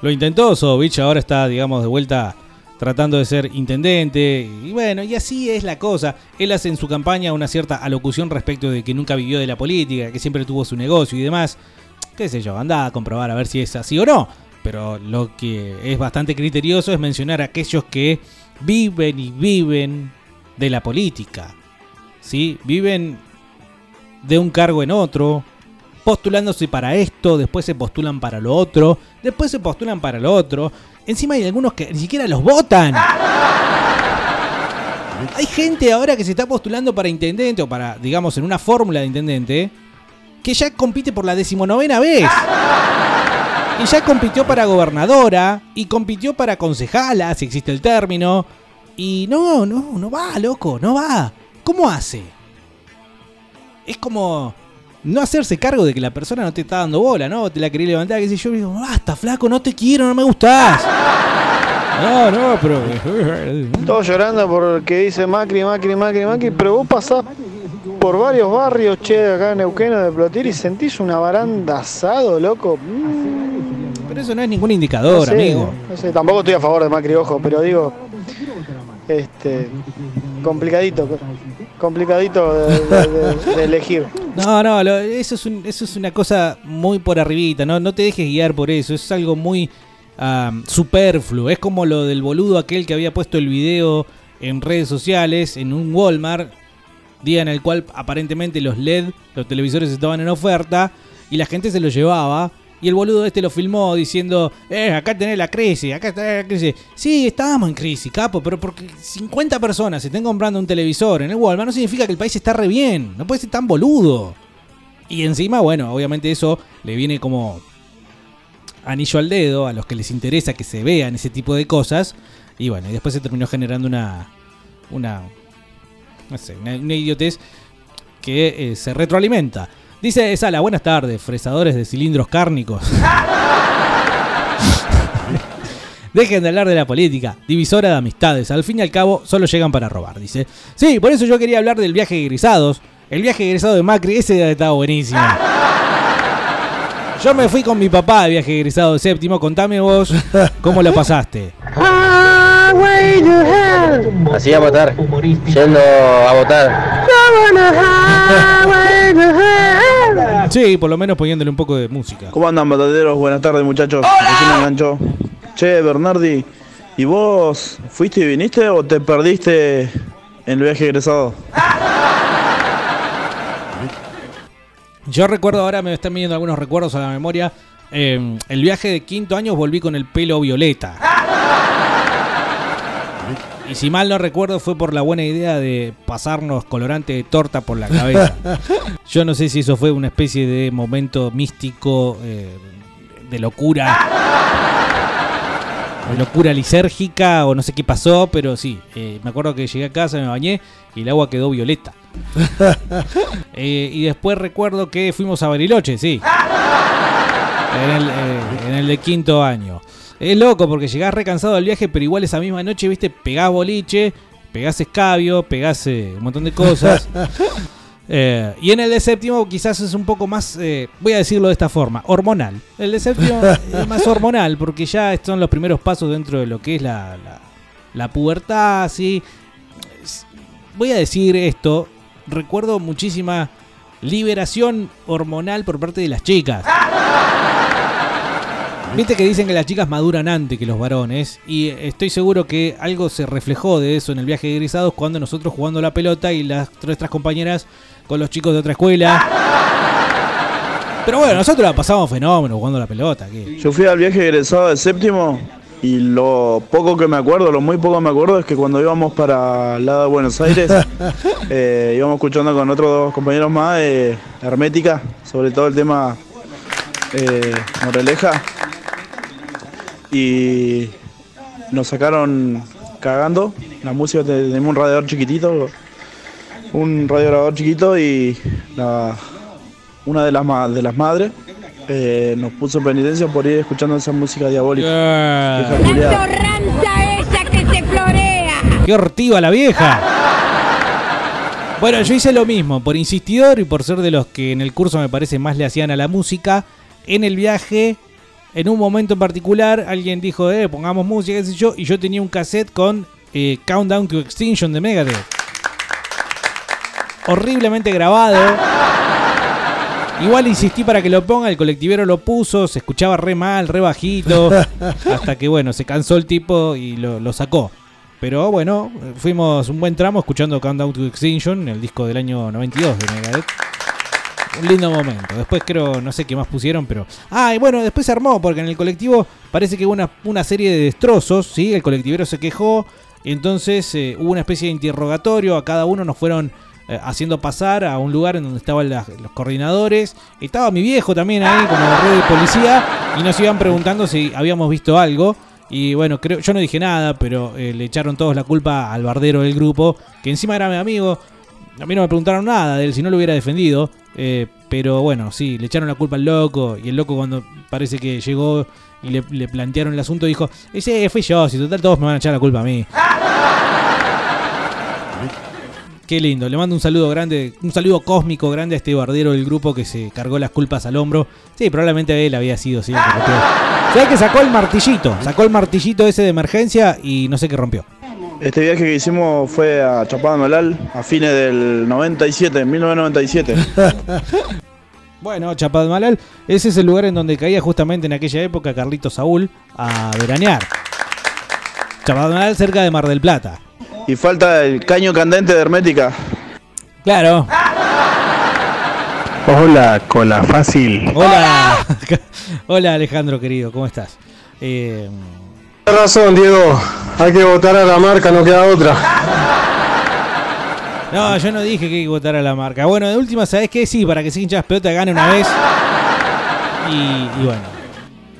Lo intentó Sovich, ahora está, digamos, de vuelta tratando de ser intendente. Y bueno, y así es la cosa. Él hace en su campaña una cierta alocución respecto de que nunca vivió de la política, que siempre tuvo su negocio y demás. Qué sé yo, anda a comprobar a ver si es así o no. Pero lo que es bastante criterioso es mencionar a aquellos que viven y viven de la política. ¿Sí? Viven de un cargo en otro, postulándose para esto, después se postulan para lo otro, después se postulan para lo otro. Encima hay algunos que ni siquiera los votan. *laughs* Hay gente ahora que se está postulando para intendente o para, digamos, en una fórmula de intendente, que ya compite por la decimonovena vez. Y ya compitió para gobernadora y compitió para concejala, si existe el término. Y no, no, no va, loco, no va. ¿Cómo hace? Es como no hacerse cargo de que la persona no te está dando bola, ¿no? Te la quería levantar, que sé yo, y digo, basta, flaco, no te quiero, no me gustás. *laughs* No, no, pero. *laughs* Todos llorando porque dice Macri, Macri, Macri, Macri, pero vos pasás por varios barrios, che, acá en Neuquén de Plotier y sentís una baranda asado, loco. Mm, Pero eso no es ningún indicador, no sé, amigo. No sé, tampoco estoy a favor de Macri, ojo, pero digo, este, complicadito, complicadito de, de- de- de *laughs* elegir. No, no, lo- eso, es un- eso es una cosa muy por arribita, ¿no? No te dejes guiar por eso, es algo muy superfluo. Es como lo del boludo aquel que había puesto el video en redes sociales, en un Walmart, día en el cual aparentemente los LED, los televisores estaban en oferta, y la gente se los llevaba, Y el boludo este lo filmó diciendo, eh, acá tenés la crisis, acá tenés la crisis. Sí, estábamos en crisis, capo, pero porque 50 personas se estén comprando un televisor en el Walmart no significa que el país está re bien. No puede ser tan boludo. Y encima, bueno, obviamente eso le viene como anillo al dedo a los que les interesa que se vean ese tipo de cosas. Y bueno, y después se terminó generando una. Una. No sé, una, una idiotez que eh, se retroalimenta. Dice Sala, buenas tardes, fresadores de cilindros cárnicos. *laughs* Dejen de hablar de la política, divisora de amistades. Al fin y al cabo, solo llegan para robar, dice. Sí, por eso yo quería hablar del viaje de egresados. El viaje de egresado de Macri, ese estaba buenísimo. Yo me fui con mi papá de viaje de egresado de séptimo. Contame vos cómo lo pasaste. Así a votar. Yendo a votar. Sí, por lo menos poniéndole un poco de música. ¿Cómo andan, batateros? Buenas tardes, muchachos. Recién. Che, Bernardi, ¿y vos fuiste y viniste o te perdiste en el viaje egresado? *laughs* Yo recuerdo ahora, me están viniendo algunos recuerdos a la memoria. eh, el viaje de quinto año volví con el pelo violeta. Y si mal no recuerdo fue por la buena idea de pasarnos colorante de torta por la cabeza. *laughs* Yo no sé si eso fue una especie de momento místico eh, de locura. De locura lisérgica o no sé qué pasó, pero sí. eh, me acuerdo que llegué a casa, me bañé y el agua quedó violeta. *laughs* Eh, y después recuerdo que fuimos a Bariloche, sí. *laughs* En el, eh, en el de quinto año. Es loco porque llegás recansado del viaje, pero igual esa misma noche, viste, pegás boliche, pegás escabio, pegás eh, un montón de cosas. *laughs* Eh, y en el de séptimo quizás es un poco más, eh, voy a decirlo de esta forma, hormonal. El de séptimo *laughs* es más hormonal porque ya son los primeros pasos dentro de lo que es la, la, la pubertad, ¿sí? Voy a decir esto, recuerdo muchísima liberación hormonal por parte de las chicas. Viste que dicen que las chicas maduran antes que los varones y estoy seguro que algo se reflejó de eso en el viaje de egresados cuando nosotros jugando la pelota y las nuestras compañeras con los chicos de otra escuela. Pero bueno, nosotros la pasamos fenómeno jugando la pelota. ¿qué? Yo fui al viaje egresado de séptimo y lo poco que me acuerdo, lo muy poco que me acuerdo es que cuando íbamos para el lado de Buenos Aires, *laughs* eh, íbamos escuchando con otros dos compañeros más de Hermética, sobre todo el tema eh, Moreleja. Y nos sacaron cagando la música, tenemos un radiador chiquitito, un radiador chiquito y la- una de las, de las madres eh, nos puso penitencia por ir escuchando esa música diabólica. Torranta esa que se florea! ¡Qué hortiva la vieja! Bueno, yo hice lo mismo, por insistidor y por ser de los que en el curso me parece más le hacían a la música. En el viaje, en un momento en particular, alguien dijo, eh, pongamos música, qué sé yo, y yo tenía un cassette con eh, Countdown to Extinction de Megadeth. Horriblemente grabado. Igual insistí para que lo ponga, el colectivero lo puso, se escuchaba re mal, re bajito, *laughs* hasta que bueno, se cansó el tipo y lo, lo sacó. Pero bueno, fuimos un buen tramo escuchando Countdown to Extinction, el disco del año 92 de Megadeth. Un lindo momento. Después creo, no sé qué más pusieron, pero... Ah, y bueno, después se armó, porque en el colectivo parece que hubo una, una serie de destrozos, ¿sí? El colectivero se quejó, entonces eh, hubo una especie de interrogatorio, a cada uno nos fueron eh, haciendo pasar a un lugar en donde estaban los coordinadores. Estaba mi viejo también ahí como red de policía y nos iban preguntando si habíamos visto algo. Y bueno, creo, yo no dije nada, pero eh, le echaron todos la culpa al bardero del grupo, que encima era mi amigo. A mí no me preguntaron nada de él, si no lo hubiera defendido. Eh, pero bueno, sí, le echaron la culpa al loco. Y el loco cuando parece que llegó y le, le plantearon el asunto dijo, ese fui yo, si total todos me van a echar la culpa a mí. Qué lindo, le mando un saludo grande, un saludo cósmico grande a este bardero del grupo que se cargó las culpas al hombro. Sí, probablemente él había sido, sí. *laughs* ¿Sabés que sacó el martillito? Sacó el martillito ese de emergencia y no sé qué rompió. Este viaje que hicimos fue a Chapada Malal a fines del 97, 1997. *laughs* Bueno, Chapadmalal, ese es el lugar en donde caía justamente en aquella época Carlito Saúl a veranear. Chapadmalal cerca de Mar del Plata. Y falta el caño candente de Hermética. Claro. Hola, cola fácil. Hola, *laughs* hola Alejandro querido, ¿cómo estás? Eh, razón, Diego. Hay que votar a la marca, no queda otra. no, yo no dije que hay que votar a la marca. Bueno, de última, ¿sabes qué? Sí, para que se hinchas pelota gane una vez. Y, y bueno.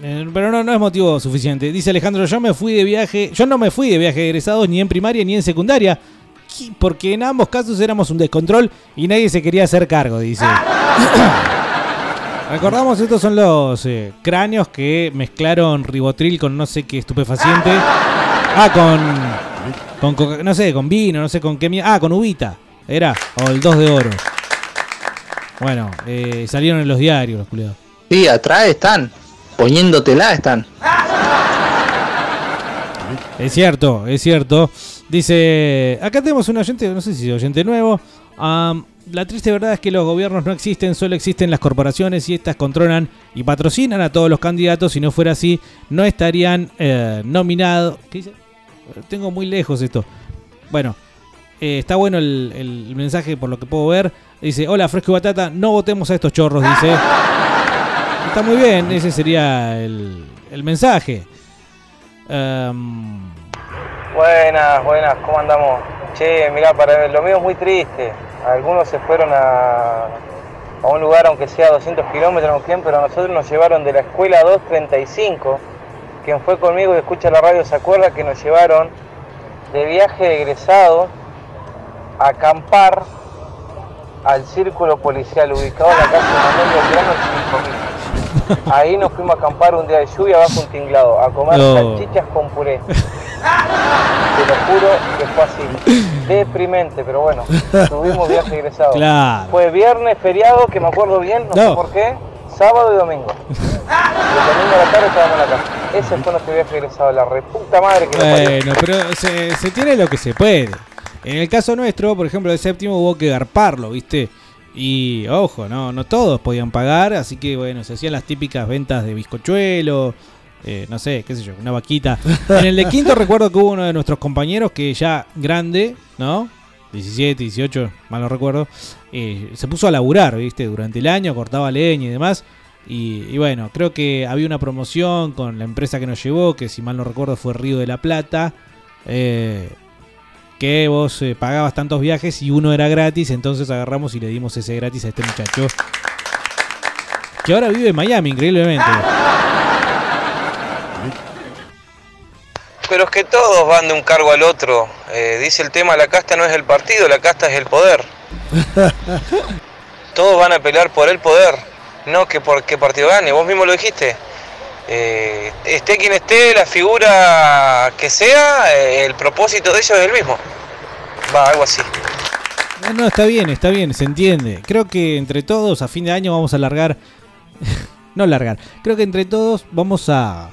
Eh, Pero no, no es motivo suficiente. Dice Alejandro, yo me fui de viaje. Yo no me fui de viaje de egresados ni en primaria ni en secundaria. Porque en ambos casos éramos un descontrol y nadie se quería hacer cargo, dice. *coughs* Recordamos, estos son los eh, cráneos que mezclaron ribotril con no sé qué estupefaciente. Ah, con. con no sé, con vino, no sé con qué. Ah, con uvita. Era. O el 2 de oro. Bueno, eh, salieron en los diarios los culiados. Sí, atrás están. Poniéndotela están. Es cierto, es cierto. Dice, acá tenemos un oyente, no sé si es oyente nuevo. La triste verdad es que los gobiernos no existen, solo existen las corporaciones y estas controlan y patrocinan a todos los candidatos. Si no fuera así, no estarían eh, nominados. ¿Qué dice? Tengo muy lejos esto. Bueno, eh, está bueno el, mensaje por lo que puedo ver. Dice, hola Fresco y Batata, no votemos a estos chorros, dice. Está muy bien, ese sería el mensaje. Em, Buenas, buenas, ¿cómo andamos? Che, mirá, para lo mío es muy triste. Algunos se fueron a, a un lugar, aunque sea a 200 kilómetros, pero a nosotros nos llevaron de la escuela 235. Quien fue conmigo y escucha la radio se acuerda que nos llevaron de viaje de egresado a acampar al círculo policial ubicado en la calle Manuel Belgrano el 5000. Ahí nos fuimos a acampar un día de lluvia bajo un tinglado, a comer No. salchichas con puré. Te lo juro que fue así. Deprimente, pero bueno, tuvimos viaje egresado. Claro. Fue viernes, feriado, que me acuerdo bien, no, sé por qué, sábado y domingo. *laughs* El domingo a la tarde estábamos en la casa. Ese fue nuestro viaje egresado, la reputa madre que. Bueno, pero se, se tiene lo que se puede. En el caso nuestro, por ejemplo, de séptimo hubo que garparlo, ¿viste? Y ojo, no, no todos podían pagar, así que bueno, se hacían las típicas ventas de bizcochuelo, eh, no sé, qué sé yo, una vaquita. En el de quinto *laughs* recuerdo que hubo uno de nuestros compañeros que ya grande, ¿no? 17, 18, mal no recuerdo, eh, se puso a laburar, ¿viste? Durante el año, cortaba leña y demás. Y, y bueno, creo que había una promoción con la empresa que nos llevó, que si mal no recuerdo fue Río de la Plata, eh, que vos eh, pagabas tantos viajes y uno era gratis, entonces agarramos y le dimos ese gratis a este muchacho. Que ahora vive en Miami, increíblemente. Pero es que todos van de un cargo al otro. Eh, dice el tema, la casta no es el partido, la casta es el poder. *laughs* Todos van a pelear por el poder, no que por qué partido gane. Vos mismo lo dijiste. Eh, esté quien esté, la figura que sea, eh, el propósito de ellos es el mismo. Va, algo así. No, no, está bien, está bien, se entiende. Creo que entre todos, a fin de año, vamos a largar. *laughs* no largar. Creo que entre todos vamos a.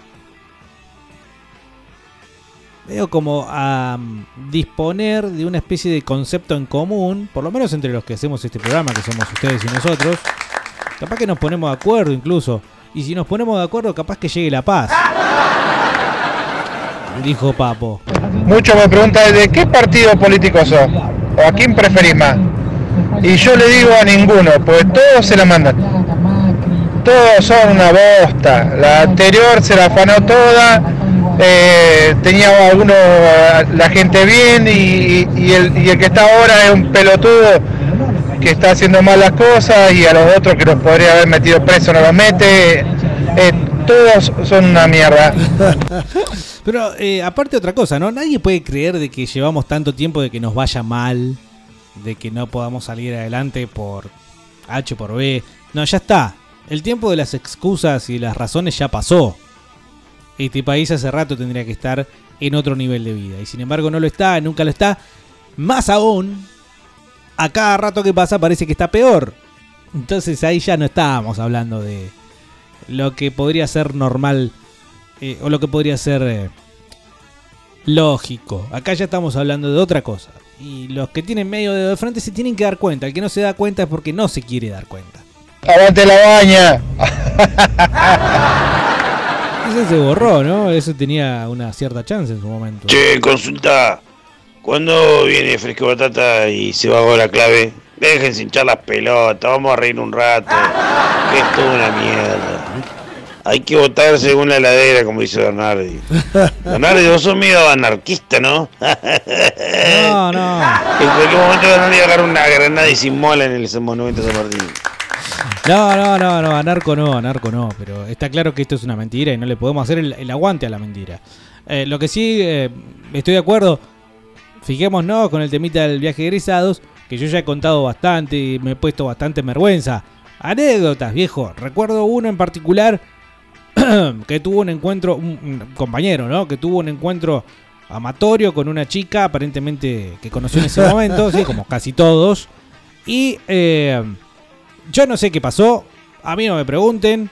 Veo como a mm, disponer de una especie de concepto en común, por lo menos entre los que hacemos este programa, que somos ustedes y nosotros. Capaz que nos ponemos de acuerdo incluso. Y si nos ponemos de acuerdo, capaz que llegue la paz. Dijo Papo. Muchos me preguntan de qué partido político sos o a quién preferís más. Y yo le digo a ninguno, pues todos se la mandan. Todos son una bosta. La anterior se la afanó toda, eh, tenía a uno la gente bien y el que está ahora es un pelotudo que está haciendo malas cosas y a los otros que los podría haber metido preso no los mete. Eh, todos son una mierda. *laughs* Pero eh, aparte otra cosa, ¿no? Nadie puede creer de que llevamos tanto tiempo de que nos vaya mal, de que no podamos salir adelante por H por B. No, ya está. El tiempo de las excusas y las razones ya pasó. Este país hace rato tendría que estar en otro nivel de vida. Y sin embargo no lo está, nunca lo está. Más aún, a cada rato que pasa parece que está peor. Entonces ahí ya no estábamos hablando de lo que podría ser normal eh, o lo que podría ser eh, lógico. Acá ya estamos hablando de otra cosa. Y los que tienen medio dedo de frente se tienen que dar cuenta. El que no se da cuenta es porque no se quiere dar cuenta. ¡Aguante la baña! *laughs* Ese se borró, ¿no? Eso tenía una cierta chance en su momento. Che, consulta. ¿Cuándo viene Fresco Batata y se va a la clave? Déjense hinchar las pelotas, vamos a reír un rato. *laughs* Que esto es una mierda. Hay que votar según la heladera, como dice Bernardi. *laughs* Bernardi, vos sos medio anarquista, ¿no? No, no. *laughs* En cualquier momento Bernardi va a agarrar una granada y se inmola en el monumento de San Martín. No, no, no, no, anarco no, anarco no, pero está claro que esto es una mentira y no le podemos hacer el, el aguante a la mentira. Eh, lo que sí, eh, estoy de acuerdo, fijémonos con el temita del viaje de egresados, que yo ya he contado bastante y me he puesto bastante en vergüenza. Anécdotas, viejo. Recuerdo uno en particular *clears throat* que tuvo un encuentro, un, un compañero, ¿no? Que tuvo un encuentro amatorio con una chica, aparentemente que conoció en ese *laughs* momento, sí, como casi todos. Y eh, yo no sé qué pasó, a mí no me pregunten,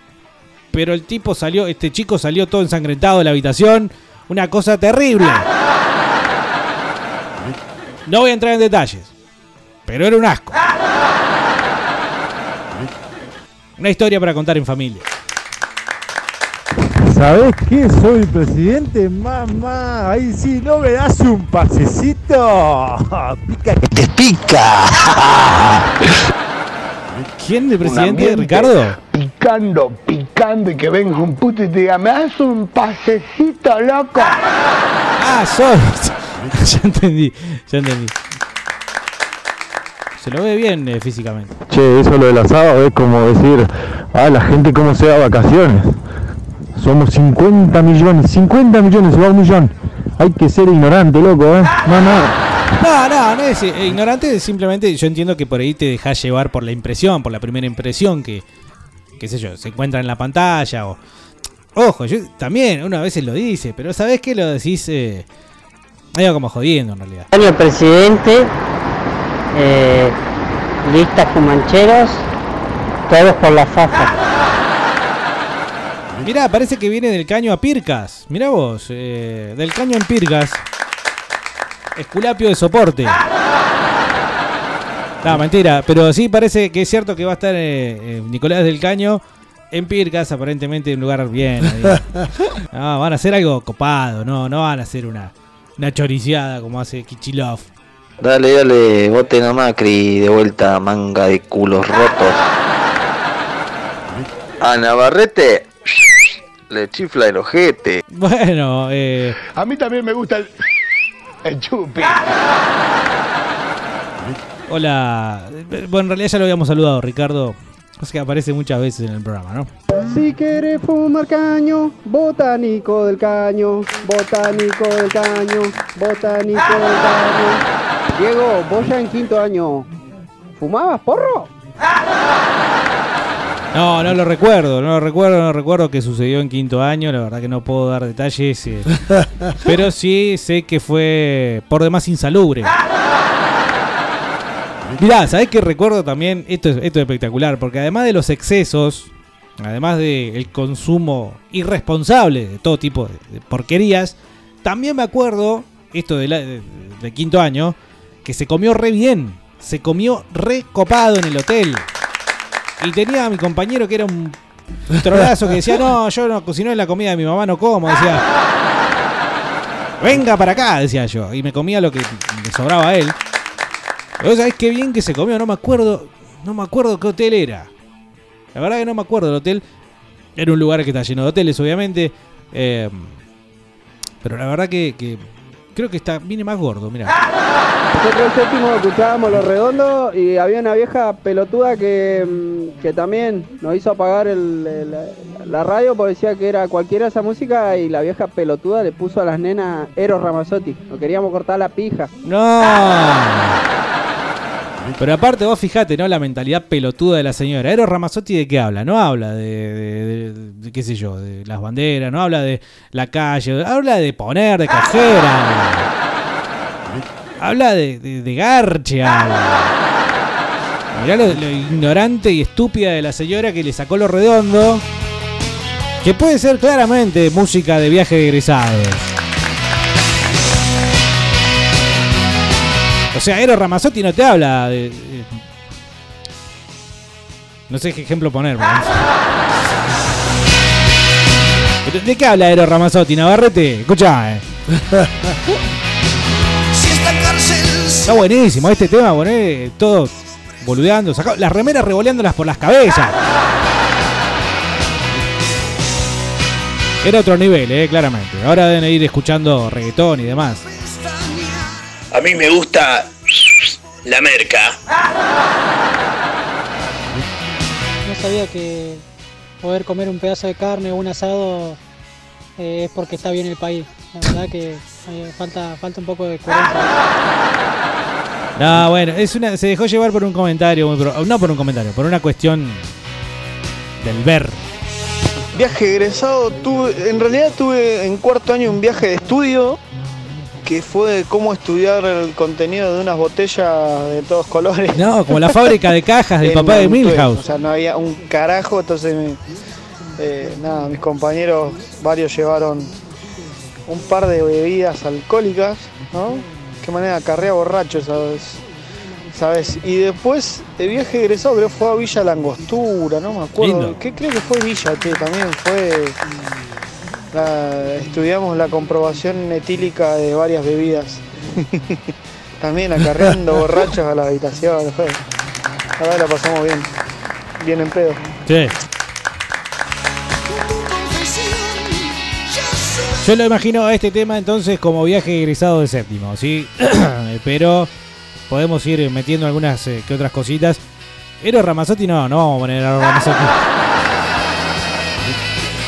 pero el tipo salió, este chico salió todo ensangrentado de la habitación, una cosa terrible. No voy a entrar en detalles, pero era un asco. Una historia para contar en familia. ¿Sabés qué? Soy presidente, mamá. Ahí sí, ¿no me das un pasecito? *laughs* Pica que te pica. *laughs* ¿Quién de presidente, Ricardo? Picando, picando y que venga un puto y te diga, ¿me das un pasecito, loco? Ah, son. *laughs* ya entendí, ya entendí. Se lo ve bien eh, físicamente. Che, eso lo del asado es como decir, ah, la gente cómo se da vacaciones. Somos 50 millones, 50 millones, se va un millón. Hay que ser ignorante, loco, ¿eh? No, no. No, no, no es eh, ignorante, simplemente yo entiendo que por ahí te dejas llevar por la impresión, por la primera impresión que, qué sé yo, se encuentra en la pantalla o... Ojo, yo también, uno a veces lo dice, pero ¿sabés qué lo decís? Eh, medio como jodiendo en realidad. Año presidente, eh, listas cumancheros, todos por la faja. Mirá, parece que viene del caño a Pircas. Mirá vos, eh, del caño en Pircas. Esculapio de soporte. No, mentira, pero sí parece que es cierto que va a estar eh, eh, Nicolás del Caño en Pircas, aparentemente en un lugar bien. ahí. *laughs* No, van a hacer algo copado, no, no van a hacer una, una choriciada como hace Kichilov. Dale, dale, voten a Macri de vuelta, manga de culos rotos. A Navarrete le chifla el ojete. Bueno, eh, A mí también me gusta el, el chupi. hola. Bueno, en realidad ya lo habíamos saludado, Ricardo. Es que aparece muchas veces en el programa, ¿no? Si quieres fumar caño, botánico del caño, botánico del caño, botánico del caño. Diego, vos ya en quinto año, ¿fumabas porro? No, no lo recuerdo, no lo recuerdo, no recuerdo qué sucedió en quinto año, la verdad que no puedo dar detalles, eh, *laughs* pero sí sé que fue por demás insalubre. Mirá, ¿sabés qué recuerdo también? Esto es, esto es espectacular, porque además de los excesos, además del consumo irresponsable de todo tipo de, de porquerías, también me acuerdo, esto de, la- de- de quinto año, que se comió re bien, se comió re copado en el hotel. Y tenía a mi compañero que era un trolazo que decía, no, yo no, si no es la comida de mi mamá no como, decía. Venga para acá, decía yo. Y me comía lo que me sobraba a él. Pero ¿sabés qué bien que se comió? No me acuerdo, no me acuerdo qué hotel era. La verdad que no me acuerdo del hotel. Era un lugar que está lleno de hoteles, obviamente. Eh, pero la verdad que, que creo que está viene más gordo, mira. Nosotros el séptimo escuchábamos Los Redondos y había una vieja pelotuda que, mm, que también nos hizo apagar el- el- la radio porque decía que era cualquiera esa música y la vieja pelotuda le puso a las nenas Eros Ramazzotti. Nos queríamos cortar la pija. No. Pero aparte vos fijate, ¿no? La mentalidad pelotuda de la señora. Eros Ramazzotti de qué habla? No habla de, de- de- qué sé yo, de las banderas, no habla de la calle, habla de poner, de coger, habla. De, garche, habla. Mirá lo, lo ignorante y estúpida de la señora que le sacó lo redondo. Que puede ser claramente música de viaje de egresados. O sea, Eros Ramazzotti no te habla de. no sé qué ejemplo poner. Pero, ¿De qué habla Eros Ramazzotti, Navarrete? Escuchá, eh. Está buenísimo este tema, poné todo boludeando, sacaba- las remeras revoleándolas por las cabezas. Era otro nivel, eh, claramente. Ahora deben ir escuchando reggaetón y demás. A mí me gusta la merca. No sabía que poder comer un pedazo de carne o un asado eh, es porque está bien el país. La verdad que eh, falta, falta un poco de coherencia. No, bueno, es una, se dejó llevar por un comentario, muy pro- no por un comentario, por una cuestión del ver. Viaje egresado, tuve, en realidad tuve en cuarto año un viaje de estudio que fue cómo estudiar el contenido de unas botellas de todos colores. No, como la fábrica de cajas del *laughs* papá de. Milhouse. O sea, no había un carajo, entonces me- eh, nada, mis compañeros, varios llevaron un par de bebidas alcohólicas, ¿no? Qué manera carrea borracho, ¿sabes? ¿Sabes? Y después el viaje egresado creo fue a Villa Langostura, no me acuerdo. Lindo. ¿Qué creo que fue Villa, che? También fue. La- estudiamos la comprobación etílica de varias bebidas. *laughs* También acarreando borrachos a la habitación, fue. La verdad la pasamos bien. Bien en pedo. Sí. Yo lo imagino a este tema entonces como viaje egresado de séptimo, ¿sí? *clears throat* Pero podemos ir metiendo algunas eh, que otras cositas. Eros Ramazzotti no, no vamos a poner a Eros Ramazzotti.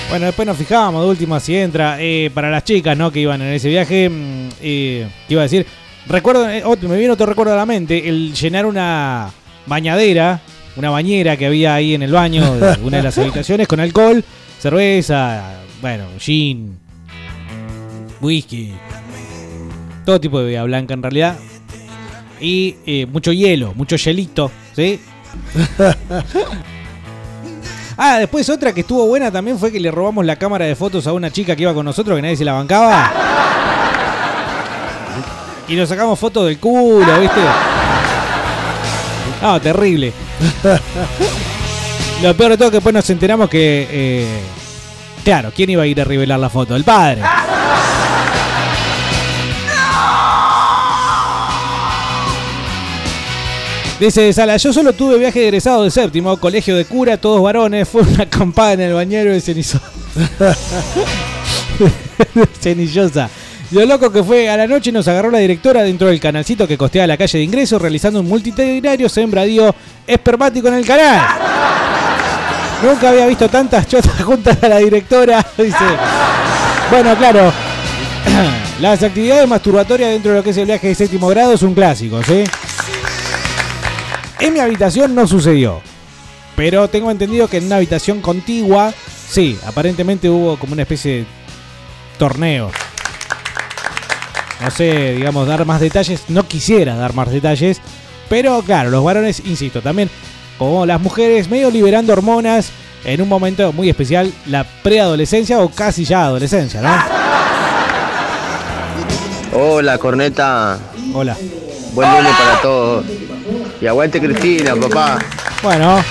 Bueno, después nos fijábamos de última si entra. Eh, para las chicas, ¿no? Que iban en ese viaje, mm, eh, ¿qué iba a decir? Recuerdo, eh, otro- me viene otro recuerdo a la mente, el llenar una bañadera, una bañera que había ahí en el baño de *laughs* una de las habitaciones con alcohol, cerveza, bueno, gin, whisky, todo tipo de bebida blanca en realidad. Y eh, mucho hielo, mucho hielito, ¿sí? *laughs* ah, después otra que estuvo buena también fue que le robamos la cámara de fotos a una chica que iba con nosotros, que nadie se la bancaba. Y nos sacamos fotos del culo, ¿viste? No, terrible. Lo peor de todo es que después nos enteramos que. eh, claro, ¿quién iba a ir a revelar la foto? El padre. Dice Sala, yo solo tuve viaje de egresado de séptimo, colegio de cura, todos varones, fue una acampada en el bañero de cenizo. *laughs* Cenillosa. Lo loco que fue a la noche nos agarró la directora dentro del canalcito que costeaba la calle de ingreso realizando un multitudinario sembradío espermático en el canal. Nunca había visto tantas chotas juntas a la directora. *laughs* Dice. Bueno, claro. *clears throat* Las actividades masturbatorias dentro de lo que es el viaje de séptimo grado es un clásico, ¿sí? En mi habitación no sucedió. Pero tengo entendido que en una habitación contigua, sí, aparentemente hubo como una especie de torneo. No sé, digamos, dar más detalles. No quisiera dar más detalles. Pero claro, los varones, insisto, también como las mujeres, medio liberando hormonas en un momento muy especial, la preadolescencia o casi ya adolescencia, ¿no? Hola, corneta. Hola. Buen lunes para todos. Y aguante Cristina, papá. Bueno,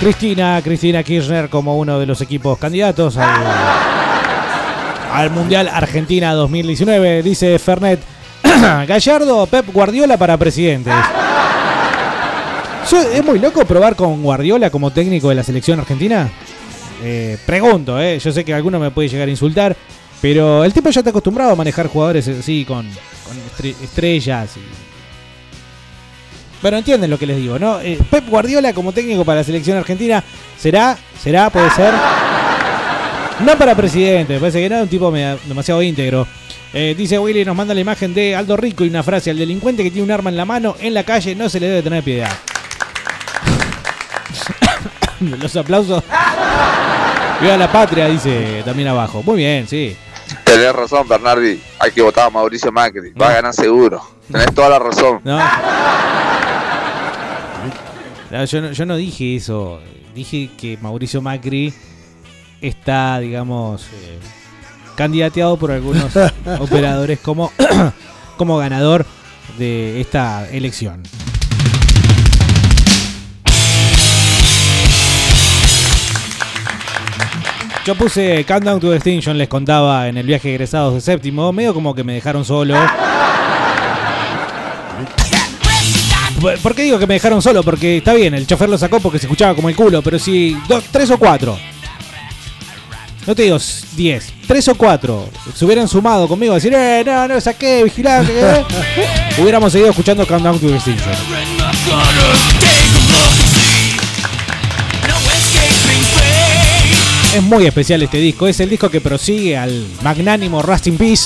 Cristina, Cristina Kirchner como uno de los equipos candidatos al, al Mundial Argentina 2019, dice Fernet. *clears throat* Gallardo, Pep Guardiola para presidente. Yo- ¿Es muy loco probar con Guardiola como técnico de la selección argentina? Eh, pregunto, eh. yo sé que alguno me puede llegar a insultar, pero el tipo ya está acostumbrado a manejar jugadores así con, con estre- estrellas y pero entienden lo que les digo, ¿no? Eh, Pep Guardiola como técnico para la selección argentina, ¿será? ¿Será? ¿Puede ser? No para presidente, me parece que no, un tipo demasiado íntegro. Eh, dice Willy, nos manda la imagen de Aldo Rico y una frase, al delincuente que tiene un arma en la mano en la calle no se le debe tener piedad. *coughs* Los aplausos. Viva la patria, dice también abajo. Muy bien, sí. Tenés razón, Bernardi. Hay que votar a Mauricio Macri. Va a ganar seguro. Tenés toda la razón. No. No, yo, no, yo no dije eso. Dije que Mauricio Macri está, digamos, eh, candidateado por algunos *laughs* operadores como, *coughs* como ganador de esta elección. Yo puse Countdown to Extinction, les contaba en el viaje de egresados de séptimo, medio como que me dejaron solo. ¿Por qué digo que me dejaron solo? Porque está bien, el chofer lo sacó porque se escuchaba como el culo, pero si dos, tres o cuatro. No te digo 10, tres o cuatro se hubieran sumado conmigo a decir, eh, no, no, saqué, vigilante, que *laughs* hubiéramos seguido escuchando Countdown to Extinction. Es muy especial este disco, es el disco que prosigue al magnánimo Rust in Peace.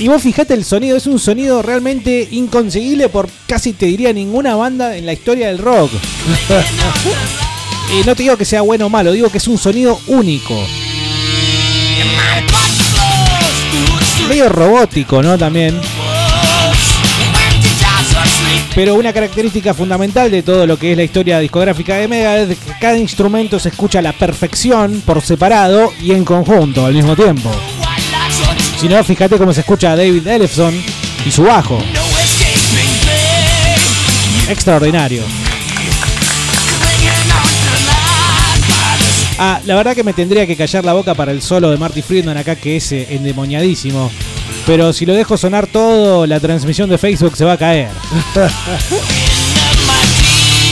Y vos fijate el sonido, es un sonido realmente inconseguible por casi te diría ninguna banda en la historia del rock. *laughs* y no te digo que sea bueno o malo, digo que es un sonido único. Medio robótico, ¿no? También. Pero una característica fundamental de todo lo que es la historia discográfica de Megadeth es que cada instrumento se escucha a la perfección por separado y en conjunto al mismo tiempo. Si no, fíjate cómo se escucha a David Ellefson y su bajo. Extraordinario. Ah, la verdad que me tendría que callar la boca para el solo de Marty Friedman acá que es eh, endemoniadísimo. Pero si lo dejo sonar todo, la transmisión de Facebook se va a caer. *laughs*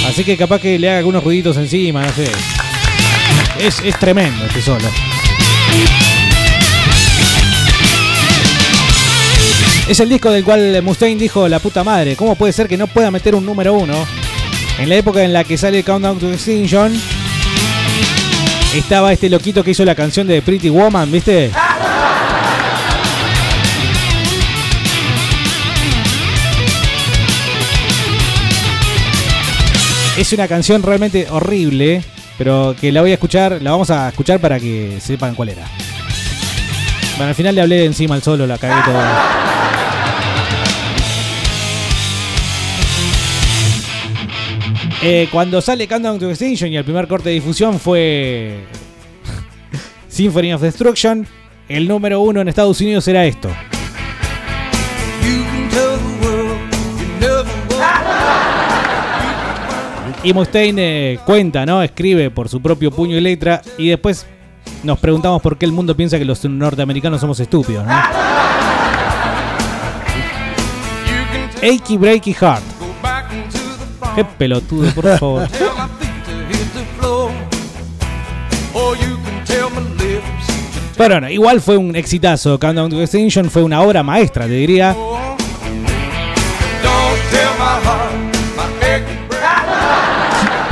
Así que capaz que le haga algunos ruiditos encima, no sé. Es, es tremendo este solo. Es el disco del cual Mustaine dijo, la puta madre, ¿cómo puede ser que no pueda meter un número uno? En la época en la que sale Countdown to Extinction, estaba este loquito que hizo la canción de Pretty Woman, ¿viste? Es una canción realmente horrible, pero que la voy a escuchar, la vamos a escuchar para que sepan cuál era. Bueno, al final le hablé encima al solo, la cagué todo. Eh, cuando sale Countdown to Extinction y el primer corte de difusión fue *laughs* Symphony of Destruction, el número uno en Estados Unidos era esto. Y Mustaine eh, cuenta, ¿no? Escribe por su propio puño y letra y después nos preguntamos por qué el mundo piensa que los norteamericanos somos estúpidos, ¿no? *laughs* Achy Breaky Heart. Qué pelotudo, por favor. *laughs* Pero bueno, igual fue un exitazo. Countdown to Extinction fue una obra maestra, te diría.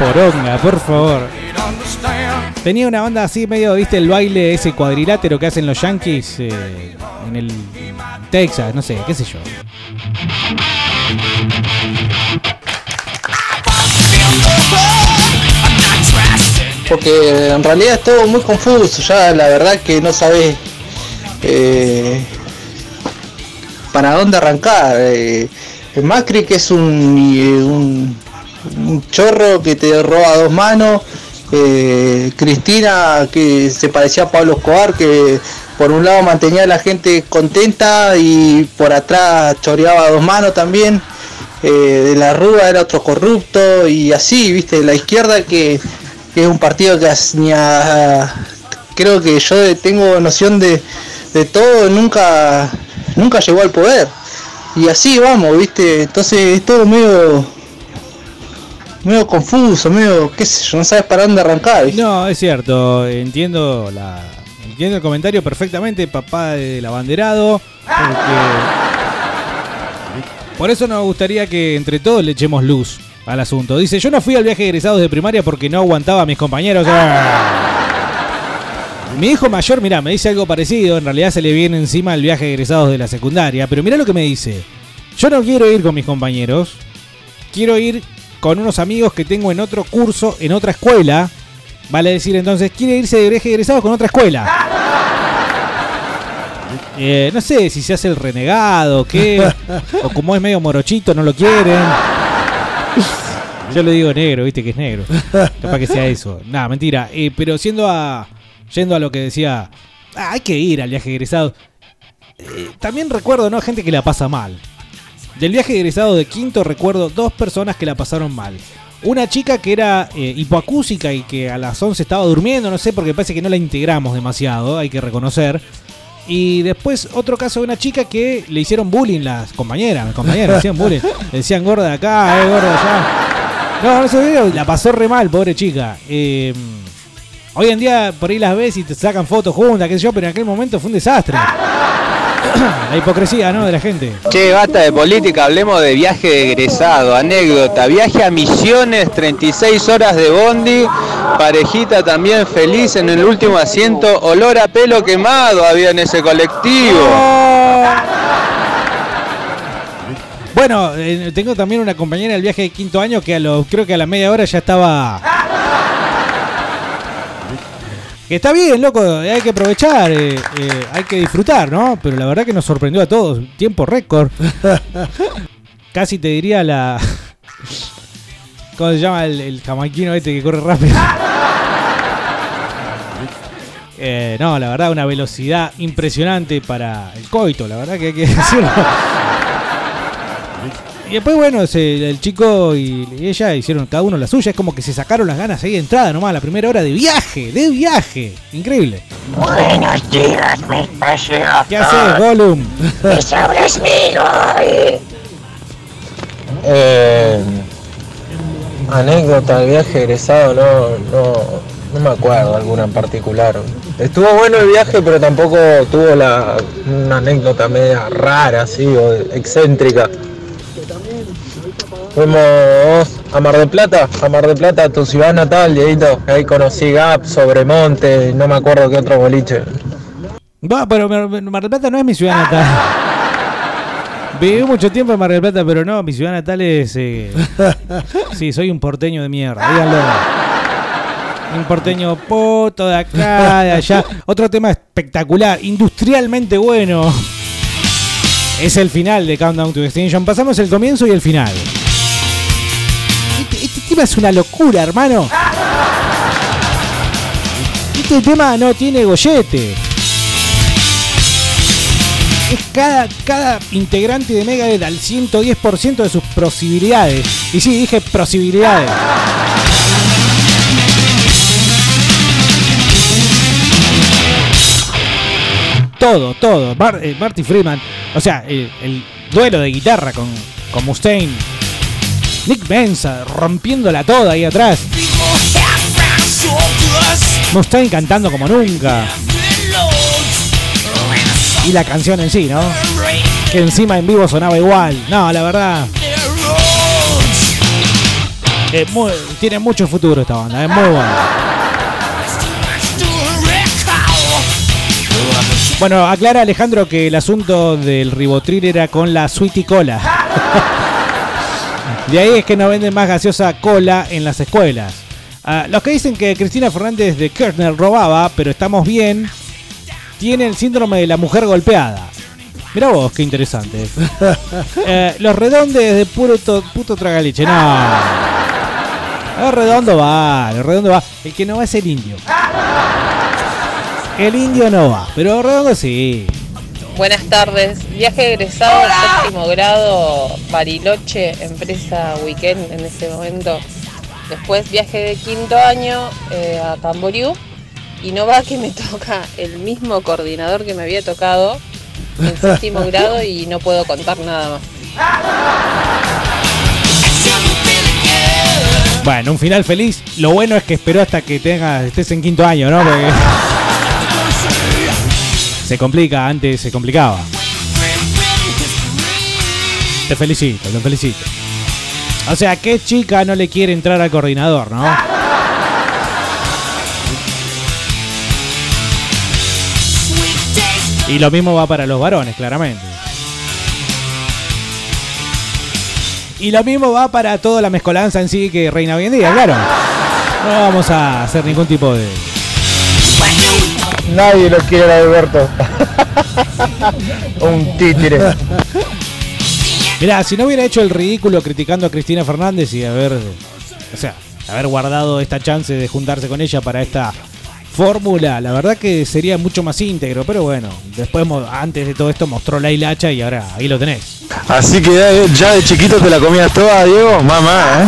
Poronga, por favor. Tenía una banda así medio, viste, el baile ese cuadrilátero que hacen los Yankees eh, en el Texas, no sé, qué sé yo. Porque en realidad es todo muy confuso, ya la verdad que no sabes eh, para dónde arrancar. Eh, Macri que es un, eh, un, un chorro que te roba dos manos, Cristina que se parecía a Pablo Escobar que por un lado mantenía a la gente contenta y por atrás choreaba dos manos también. De la Rúa era otro corrupto y así, viste, la izquierda que, que es un partido que ni a- creo que yo tengo noción de, de todo, nunca, nunca llegó al poder. Y así vamos, viste, entonces es todo medio, medio confuso, medio, qué sé yo, no sabes para dónde arrancar. ¿viste? No, es cierto, entiendo la entiendo el comentario perfectamente, papá del abanderado, por eso nos gustaría que entre todos le echemos luz al asunto. Dice, yo no fui al viaje de egresados de primaria porque no aguantaba a mis compañeros. Ah. Mi hijo mayor, mira, me dice algo parecido, en realidad se le viene encima el viaje de egresados de la secundaria, pero mira lo que me dice. Yo no quiero ir con mis compañeros, quiero ir con unos amigos que tengo en otro curso, en otra escuela. Vale decir entonces, quiere irse de viaje de egresados con otra escuela. Eh, no sé si se hace el renegado, qué. o como es medio morochito, no lo quieren. Yo le digo negro, viste que es negro. *laughs* Capaz que sea eso. Nada, mentira. Eh, pero siendo a. Yendo a lo que decía. "Ah, hay que ir al viaje egresado. Eh, también recuerdo, ¿no? Gente que la pasa mal. Del viaje egresado de quinto recuerdo dos personas que la pasaron mal. Una chica que era eh, hipoacúsica y que a las 11 estaba durmiendo, no sé, porque parece que no la integramos demasiado, hay que reconocer. Y después otro caso de una chica que le hicieron bullying las compañeras, mis compañeras le hacían bullying. Le decían gorda de acá, eh, gorda de allá. No, no sé, la pasó re mal, pobre chica. Eh, hoy en día por ahí las ves y te sacan fotos juntas, qué sé yo, pero en aquel momento fue un desastre. *coughs* La hipocresía, ¿no? De la gente. Che, basta de política, hablemos de viaje de egresado, anécdota, viaje a Misiones, 36 horas de bondi, parejita también feliz en el último asiento, olor a pelo quemado había en ese colectivo. Bueno, eh, tengo también una compañera del viaje de quinto año que a lo, creo que a la media hora ya estaba. Que está bien, loco, hay que aprovechar, eh, eh, hay que disfrutar, ¿no? Pero la verdad que nos sorprendió a todos, tiempo récord. *laughs* Casi te diría la. ¿Cómo se llama el, el jamaiquino este que corre rápido? Eh, no, la verdad, una velocidad impresionante para el coito, la verdad que hay que decirlo. Y después, bueno, se- el chico y, y ella hicieron cada uno la suya. Es como que se sacaron las ganas ahí de entrada nomás, la primera hora de viaje, de viaje. Increíble. Buenos días, mis preciosos. ¿Qué haces, Gollum? Habla Smigol. Eh, anécdota del viaje egresado, no, no, no me acuerdo alguna en particular. Estuvo bueno el viaje, pero tampoco tuvo la, una anécdota media rara, así, o excéntrica. Fuimos a Mar del Plata, a Mar del Plata, tu ciudad natal, Dieguito. Ahí conocí Gap, Sobremonte, no me acuerdo qué otro boliche. Va, pero Mar del Plata no es mi ciudad natal. Viví mucho tiempo en Mar del Plata, pero no, mi ciudad natal es. eh, *laughs* Sí, soy un porteño de mierda, díganlo. Un porteño poto de acá, de allá. Otro tema espectacular, industrialmente bueno. Es el final de Countdown to Extinction. Pasamos el comienzo y el final. Tema es una locura, hermano. Este tema no tiene gollete. Es cada, cada integrante de Megadeth al 110% de sus posibilidades. Y sí, dije posibilidades. Todo, todo. Eh, Marty Friedman. O sea, el, el duelo de guitarra con, con Mustaine. Nick Menza rompiéndola toda ahí atrás. Mustaine cantando como nunca. Y la canción en sí, ¿no? Que encima en vivo sonaba igual. No, la verdad. eh, tiene mucho futuro esta banda, es muy buena. Bueno, aclara Alejandro que el asunto del ribotril era con la Sweetie Cola. *laughs* De ahí es que no venden más gaseosa cola en las escuelas. Ah, los que dicen que Cristina Fernández de Kirchner robaba, pero estamos bien, tiene el síndrome de la mujer golpeada. Mirá vos, qué interesante. *laughs* Eh, los redondes de puro to- puto tragaliche. No. El redondo va, el redondo va. El que no va es el indio. El indio no va, pero el redondo sí. Buenas tardes. Viaje egresado de séptimo grado, Bariloche, empresa Weekend en ese momento. Después viaje de quinto año eh, a Camboriú. Y no va que me *laughs* toca el mismo coordinador que me había tocado en séptimo *laughs* grado y no puedo contar nada más. Bueno, un final feliz. Lo bueno es que esperó hasta que tengas, estés en quinto año, ¿no? Porque se complica, antes se complicaba. Te felicito, te felicito. O sea, ¿qué chica no le quiere entrar al coordinador, no? Y lo mismo va para los varones, claramente. Y lo mismo va para toda la mezcolanza en sí que reina hoy en día, claro. No vamos a hacer ningún tipo de. Nadie lo quiere a Alberto. *laughs* Un títere. Mirá, si no hubiera hecho el ridículo criticando a Cristina Fernández y haber. O sea, haber guardado esta chance de juntarse con ella para esta fórmula, la verdad que sería mucho más íntegro, pero bueno, después, antes de todo esto, mostró la hilacha y ahora ahí lo tenés. Así que ya, ya de chiquito te la comías toda, Diego. Mamá, ¿eh?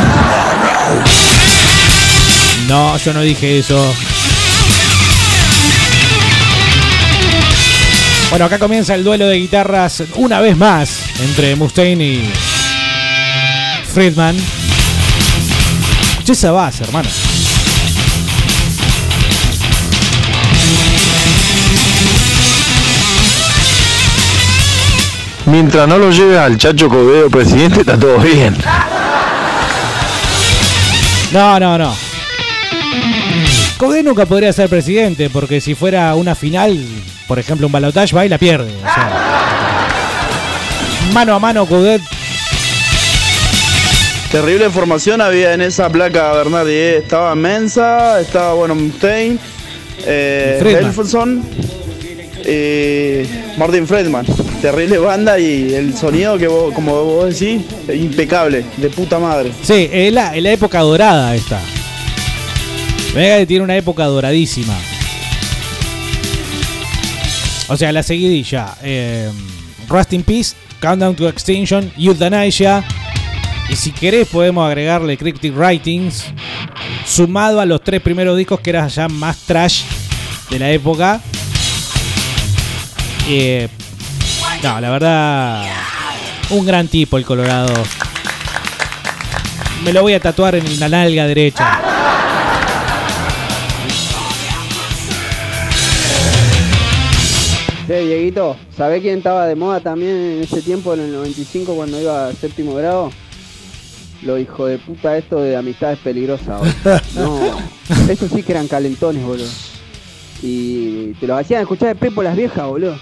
No, yo no dije eso. Bueno, acá comienza el duelo de guitarras una vez más entre Mustaine y Friedman. Escuché esa base, hermano. Mientras no lo lleve al Chacho Codeo presidente, está todo bien. No, no, no. Codé nunca podría ser presidente, porque si fuera una final, por ejemplo, un balotage va y la pierde. o sea. mano a mano, Coudet. Terrible formación había en esa placa, Bernardi. ¿eh? Estaba Mensa, estaba, bueno, Mustaine, eh. Helferson y Martin Friedman. Terrible banda y el sonido que vos, como vos decís, impecable, de puta madre. Sí, es la, es la época dorada esta. Megadeth tiene una época doradísima. O sea, la seguidilla. Eh, Rust in Peace, Countdown to Extinction, Euthanasia. Y si querés podemos agregarle Cryptic Writings. Sumado a los tres primeros discos que eran ya más trash de la época. Eh, no, la verdad... Un gran tipo el Colorado. Me lo voy a tatuar en la nalga derecha. Che, Dieguito, ¿sabés quién estaba de moda también en ese tiempo, en el 95, cuando iba a séptimo grado? Lo hijo de puta esto de amistades peligrosas. *laughs* No, esos sí que eran calentones, boludo. Y te los hacían escuchar de Pepo las viejas, boludo.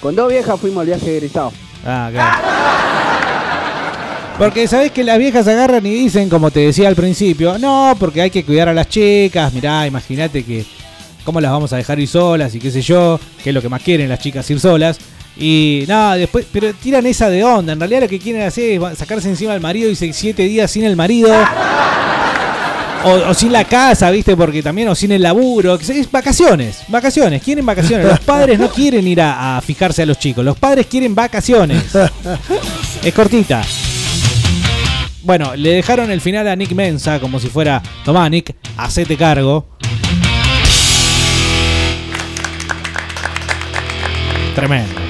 Con dos viejas fuimos al viaje egresado. Ah, claro. Porque sabés que las viejas agarran y dicen, como te decía al principio, no, porque hay que cuidar a las chicas, mirá, imagínate que cómo las vamos a dejar ir solas y qué sé yo, que es lo que más quieren las chicas ir solas. Y nada, después, pero tiran esa de onda. En realidad lo que quieren hacer es sacarse encima al marido y siete días sin el marido. O, sin la casa, ¿viste? Porque también, o sin el laburo. Es vacaciones, vacaciones, quieren vacaciones. Los padres no quieren ir a, a fijarse a los chicos, los padres quieren vacaciones. Es cortita. Bueno, le dejaron el final a Nick Mensa como si fuera, tomá Nick, hacete cargo. Tremendo.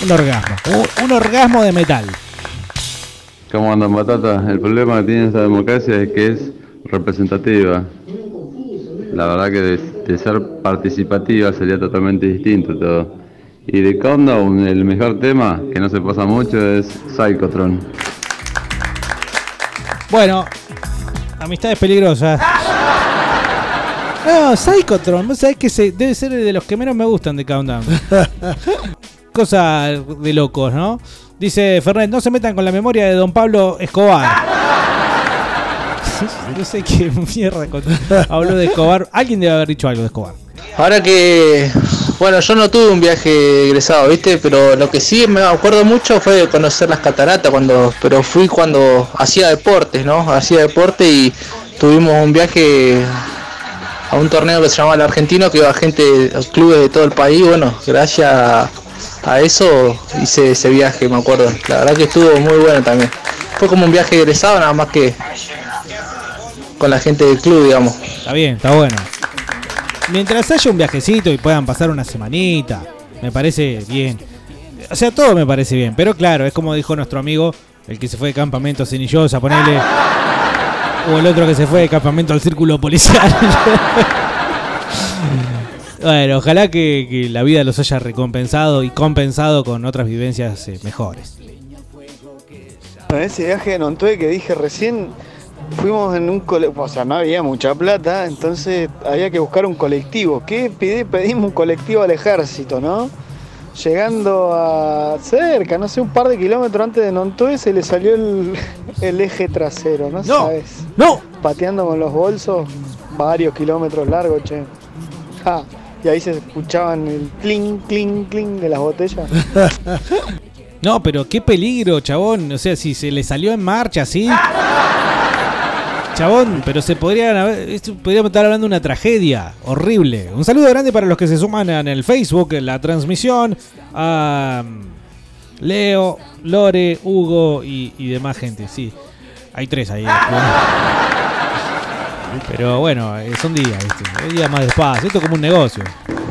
Un orgasmo. Un, orgasmo de metal. ¿Cómo andan, Batata? El problema que tiene esta democracia es que es representativa. La verdad que de, de ser participativa sería totalmente distinto todo. Y de Countdown, el mejor tema, que no se pasa mucho, es Psychotron. Bueno, amistades peligrosas. No, Psychotron, vos sabés que se, debe ser de los que menos me gustan de Countdown. *laughs* Cosa de locos, ¿no? Dice Fernet, no se metan con la memoria de don Pablo Escobar. *laughs* no sé qué mierda habló de Escobar. Alguien debe haber dicho algo de Escobar. Ahora que, bueno, yo no tuve un viaje egresado, ¿viste? Pero lo que sí me acuerdo mucho fue de conocer las cataratas, cuando, pero fui cuando hacía deportes, ¿no? Hacía deporte y tuvimos un viaje a un torneo que se llamaba el Argentino, que iba gente, clubes de todo el país, bueno, gracias a, eso hice ese viaje, me acuerdo. La verdad que estuvo muy bueno también. Fue como un viaje egresado, nada más que con la gente del club, digamos. Está bien, está bueno. Mientras haya un viajecito y puedan pasar una semanita, me parece bien. O sea, todo me parece bien, pero claro, es como dijo nuestro amigo, el que se fue de campamento a Cenillosa, ponele. O el otro que se fue de campamento al círculo policial. *laughs* bueno, ojalá que, que la vida los haya recompensado y compensado con otras vivencias eh, mejores. En ese viaje de Nontué que dije recién, fuimos en un colectivo, o sea, no había mucha plata, entonces había que buscar un colectivo. ¿Qué pedí? Pedimos un colectivo al ejército, ¿no? Llegando a cerca, no sé, un par de kilómetros antes de Nontué se le salió el, *laughs* el eje trasero, ¿no? sabes? ¡No! Pateando con los bolsos, varios kilómetros largos, che. Ja, Y ahí se escuchaban el clink, clink, clink de las botellas. *laughs* No, pero qué peligro, chabón. O sea, si se le salió en marcha así. Chabón, pero se podrían haber, esto- podríamos estar hablando de una tragedia horrible. Un saludo grande para los que se suman en el Facebook, en la transmisión. A mm, Leo, Lore, Hugo y, y demás gente. Sí, hay tres ahí. *laughs* Pero bueno, eh, son días, ¿viste? Días más despacio. Esto es como un negocio.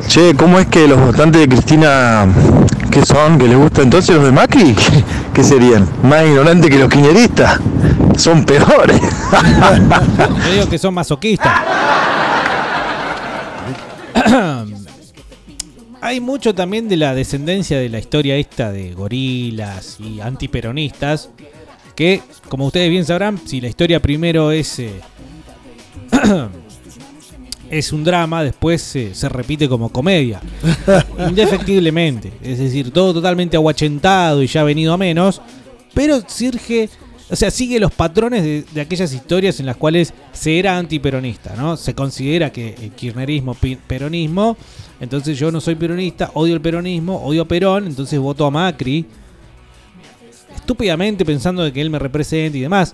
Che, ¿cómo es que los votantes de Cristina, qué son? ¿Que les gusta entonces los de Macri? *laughs* ¿Qué, serían? ¿Más ignorantes que los quiñeristas? Son peores. *laughs* Yo digo que son masoquistas. *coughs* Hay mucho también de la descendencia de la historia esta de gorilas y antiperonistas. Que, como ustedes bien sabrán, si la historia primero es. eh, *clears throat* es un drama, después se- se repite como comedia. *laughs* Indefectiblemente. Es decir, todo totalmente aguachentado y ya venido a menos. Pero surge. O sea, sigue los patrones de, de aquellas historias en las cuales se era antiperonista, ¿no? Se considera que el kirchnerismo, pi- peronismo, entonces yo no soy peronista, odio el peronismo, odio a Perón, entonces voto a Macri, estúpidamente pensando de que él me represente y demás.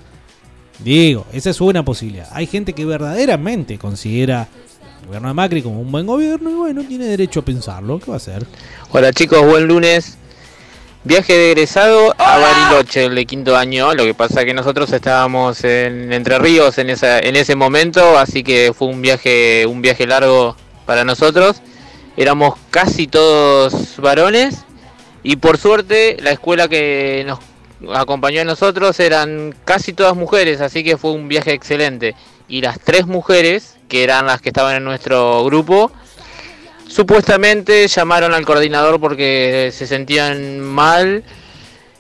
Digo, esa es una posibilidad. Hay gente que verdaderamente considera el gobierno de Macri como un buen gobierno y bueno, tiene derecho a pensarlo. ¿Qué va a hacer? Hola chicos, buen lunes. Viaje de egresado a Bariloche, el de quinto año. Lo que pasa que nosotros estábamos en Entre Ríos en, esa, en ese momento, así que fue un viaje, un viaje largo para nosotros. Éramos casi todos varones y por suerte la escuela que nos acompañó a nosotros eran casi todas mujeres, así que fue un viaje excelente. Y las tres mujeres, que eran las que estaban en nuestro grupo, Supuestamente llamaron al coordinador porque se sentían mal.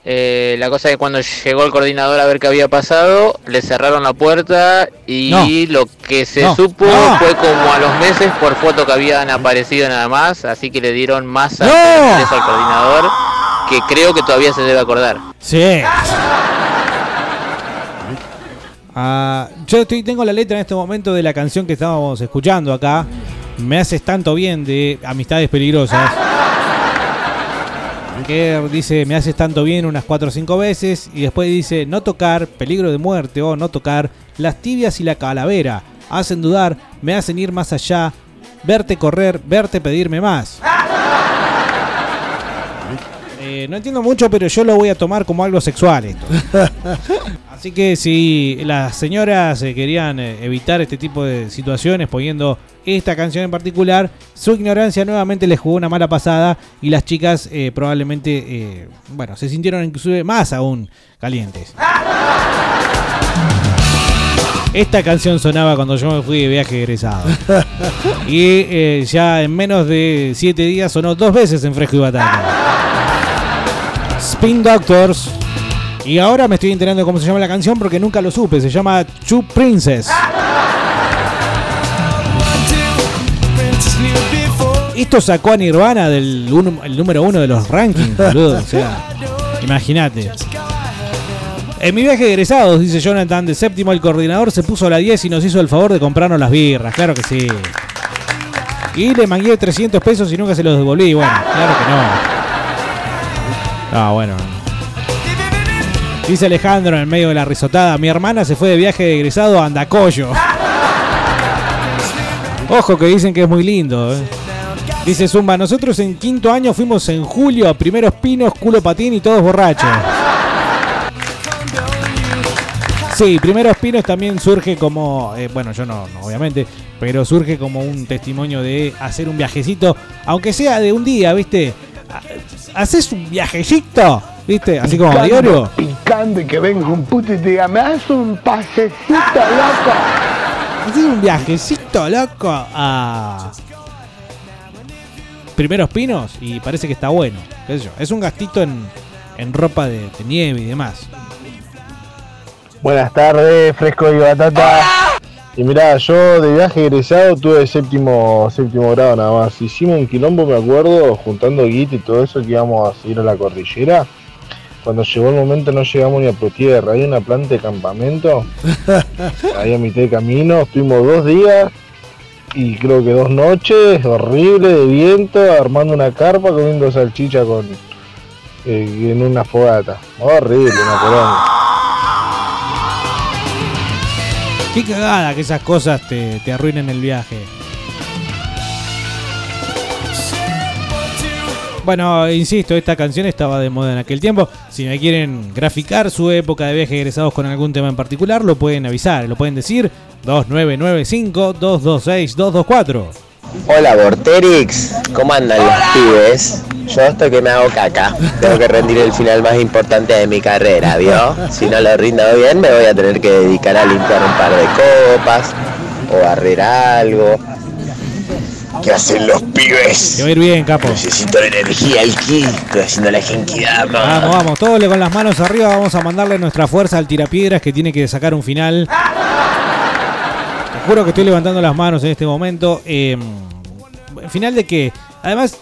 Eh, la cosa es que cuando llegó el coordinador a ver qué había pasado, le cerraron la puerta y No. lo que se No. supo No. fue como a los meses por foto que habían aparecido nada más, así que le dieron más al coordinador que creo que todavía se debe acordar. Sí. Ah, yo estoy, tengo la letra en este momento de la canción que estábamos escuchando acá. Me haces tanto bien de Amistades Peligrosas. Que dice, me haces tanto bien unas 4 o 5 veces. Y después dice, no tocar, peligro de muerte o no tocar, las tibias y la calavera. Hacen dudar, me hacen ir más allá. Verte correr, verte pedirme más. Eh, no entiendo mucho, pero yo lo voy a tomar como algo sexual esto. *laughs* Así que si las señoras eh, querían eh, evitar este tipo de situaciones poniendo esta canción en particular, su ignorancia nuevamente les jugó una mala pasada y las chicas eh, probablemente, eh, bueno, se sintieron inclusive más aún calientes. Esta canción sonaba cuando yo me fui de viaje egresado. *laughs* Y eh, ya en menos de 7 días sonó dos veces en Fresco y Batata. Spin Doctors. Y ahora me estoy enterando de cómo se llama la canción porque nunca lo supe. Se llama Two Princess. Esto sacó a Nirvana del número uno de los rankings, boludo. Imagínate. En mi viaje de egresados, dice Jonathan, de séptimo el coordinador se puso la 10 y nos hizo el favor de comprarnos las birras. Claro que sí. Y le mangué 300 pesos y nunca se los devolví. Bueno, claro que no. Ah, bueno. Dice Alejandro en el medio de la risotada, mi hermana se fue de viaje de egresado a Andacoyo. *laughs* Ojo que dicen que es muy lindo. eh. Dice Zumba, nosotros en quinto año fuimos en julio a primeros pinos, culo patín y todos borrachos. Sí, primeros pinos también surge como, eh, bueno, yo no, no, obviamente, pero surge como un testimonio de hacer un viajecito, aunque sea de un día, ¿viste? Ha- Haces un viajecito, ¿viste? Así como a diario. Picando y que venga un puto y te diga, me das un pasecito, loco. Haces un viajecito, loco, a primeros pinos y parece que está bueno. qué sé yo. Es un gastito en, en ropa de, de nieve y demás. Buenas tardes, fresco y batata. Y mirá, yo de viaje egresado tuve séptimo, séptimo grado nada más. Hicimos un quilombo, me acuerdo, juntando guita y todo eso que íbamos a seguir a la cordillera. Cuando llegó el momento no llegamos ni a Potierra, hay una planta de campamento. *laughs* Ahí a mitad de camino, estuvimos dos días y creo que dos noches, horrible, de viento, armando una carpa, comiendo salchicha con, eh, en una fogata. Horrible, una poronga. Qué cagada que esas cosas te, te arruinen el viaje. Bueno, insisto, esta canción estaba de moda en aquel tiempo. Si me quieren graficar su época de viaje egresados con algún tema en particular, lo pueden avisar, lo pueden decir 2995-226-224. Hola Vorterix, ¿cómo andan los pibes? Yo estoy que me hago caca. Tengo que rendir el final más importante de mi carrera, ¿vio? Si no lo rindo bien, me voy a tener que dedicar a limpiar un par de copas o barrer algo. ¿Qué hacen los pibes? Te va a ir bien, capo. Necesito la energía aquí. Estoy haciendo la genkidama. Vamos, vamos, todos le- con las manos arriba vamos a mandarle nuestra fuerza al tirapiedras que tiene que sacar un final. Juro que estoy levantando las manos en este momento. Eh, final de que, además,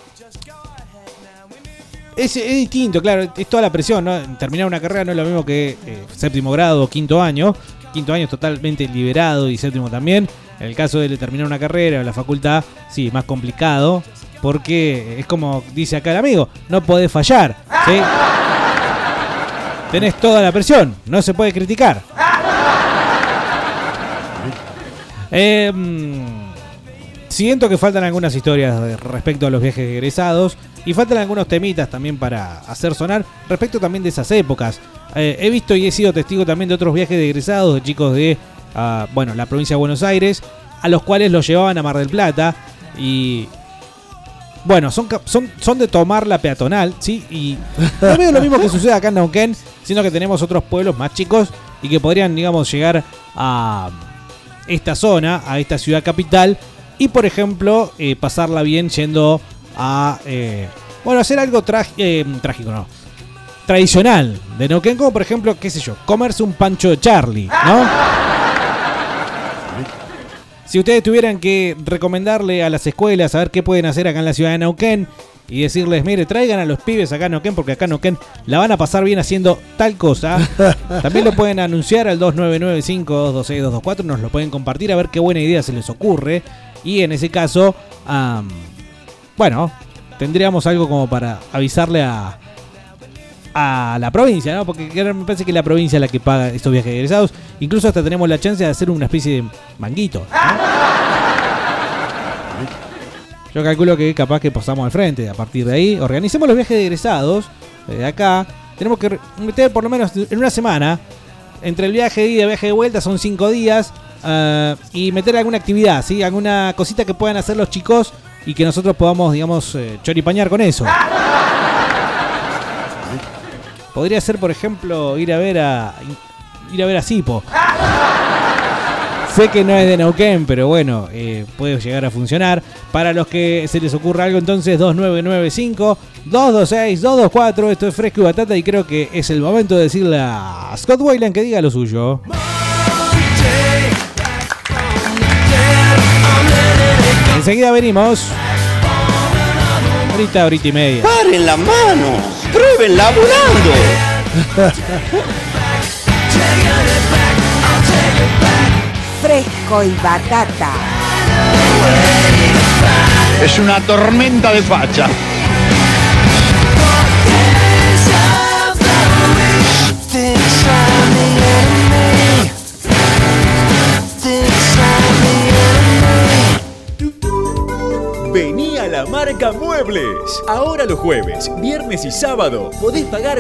es, distinto, claro, es toda la presión, ¿no? Terminar una carrera no es lo mismo que eh, séptimo grado o quinto año. Quinto año es totalmente liberado y séptimo también. En el caso de terminar una carrera o la facultad, sí, más complicado. Porque es como dice acá el amigo, no podés fallar. ¿sí? Tenés toda la presión, no se puede criticar. Mm, siento que faltan algunas historias respecto a los viajes egresados y faltan algunos temitas también para hacer sonar respecto también de esas épocas. Eh, he visto y he sido testigo también de otros viajes de egresados de chicos de ah, bueno, la provincia de Buenos Aires a los cuales los llevaban a Mar del Plata y bueno, son, son, son de tomar la peatonal, ¿sí? Y no veo lo mismo que sucede acá en Neuquén, sino que tenemos otros pueblos más chicos y que podrían, digamos, llegar a esta zona, a esta ciudad capital, y por ejemplo, eh, pasarla bien yendo a, eh, bueno, hacer algo eh, trágico, no, tradicional de Neuquén, como por ejemplo, qué sé yo, comerse un pancho de Charlie, ¿no? Si ustedes tuvieran que recomendarle a las escuelas a ver qué pueden hacer acá en la ciudad de Neuquén y decirles, mire, traigan a los pibes acá a Neuquén porque acá en Neuquén la van a pasar bien haciendo tal cosa, *laughs* también lo pueden anunciar al 2995-226-224, nos lo pueden compartir a ver qué buena idea se les ocurre y en ese caso, bueno, tendríamos algo como para avisarle a, a la provincia, ¿no? Porque me parece que es la provincia la que paga estos viajes egresados. Incluso hasta tenemos la chance de hacer una especie de manguito. ¿no? *laughs* Yo calculo que capaz que pasamos al frente. A partir de ahí, organicemos los viajes de egresados. De acá, tenemos que meter por lo menos en una semana. Entre el viaje de ida y el viaje de vuelta son cinco días. ah, y meter alguna actividad, ¿sí? Alguna cosita que puedan hacer los chicos y que nosotros podamos, digamos, eh, choripañar con eso. *laughs* Podría ser, por ejemplo, ir a ver a. ir a ver a Sipo. Sé que no es de Neuquén, pero bueno, eh, puede llegar a funcionar. Para los que se les ocurra algo, entonces 2995-226-224. Esto es Fresco y Batata y creo que es el momento de decirle a Scott Wayland que diga lo suyo. Enseguida venimos. Ahorita, ahorita y media. ¡Paren la mano! ¡Pruébenla volando! *laughs* Fresco y batata. Es una tormenta de facha. Vení a la marca Muebles. Ahora los jueves, viernes y sábado podés pagar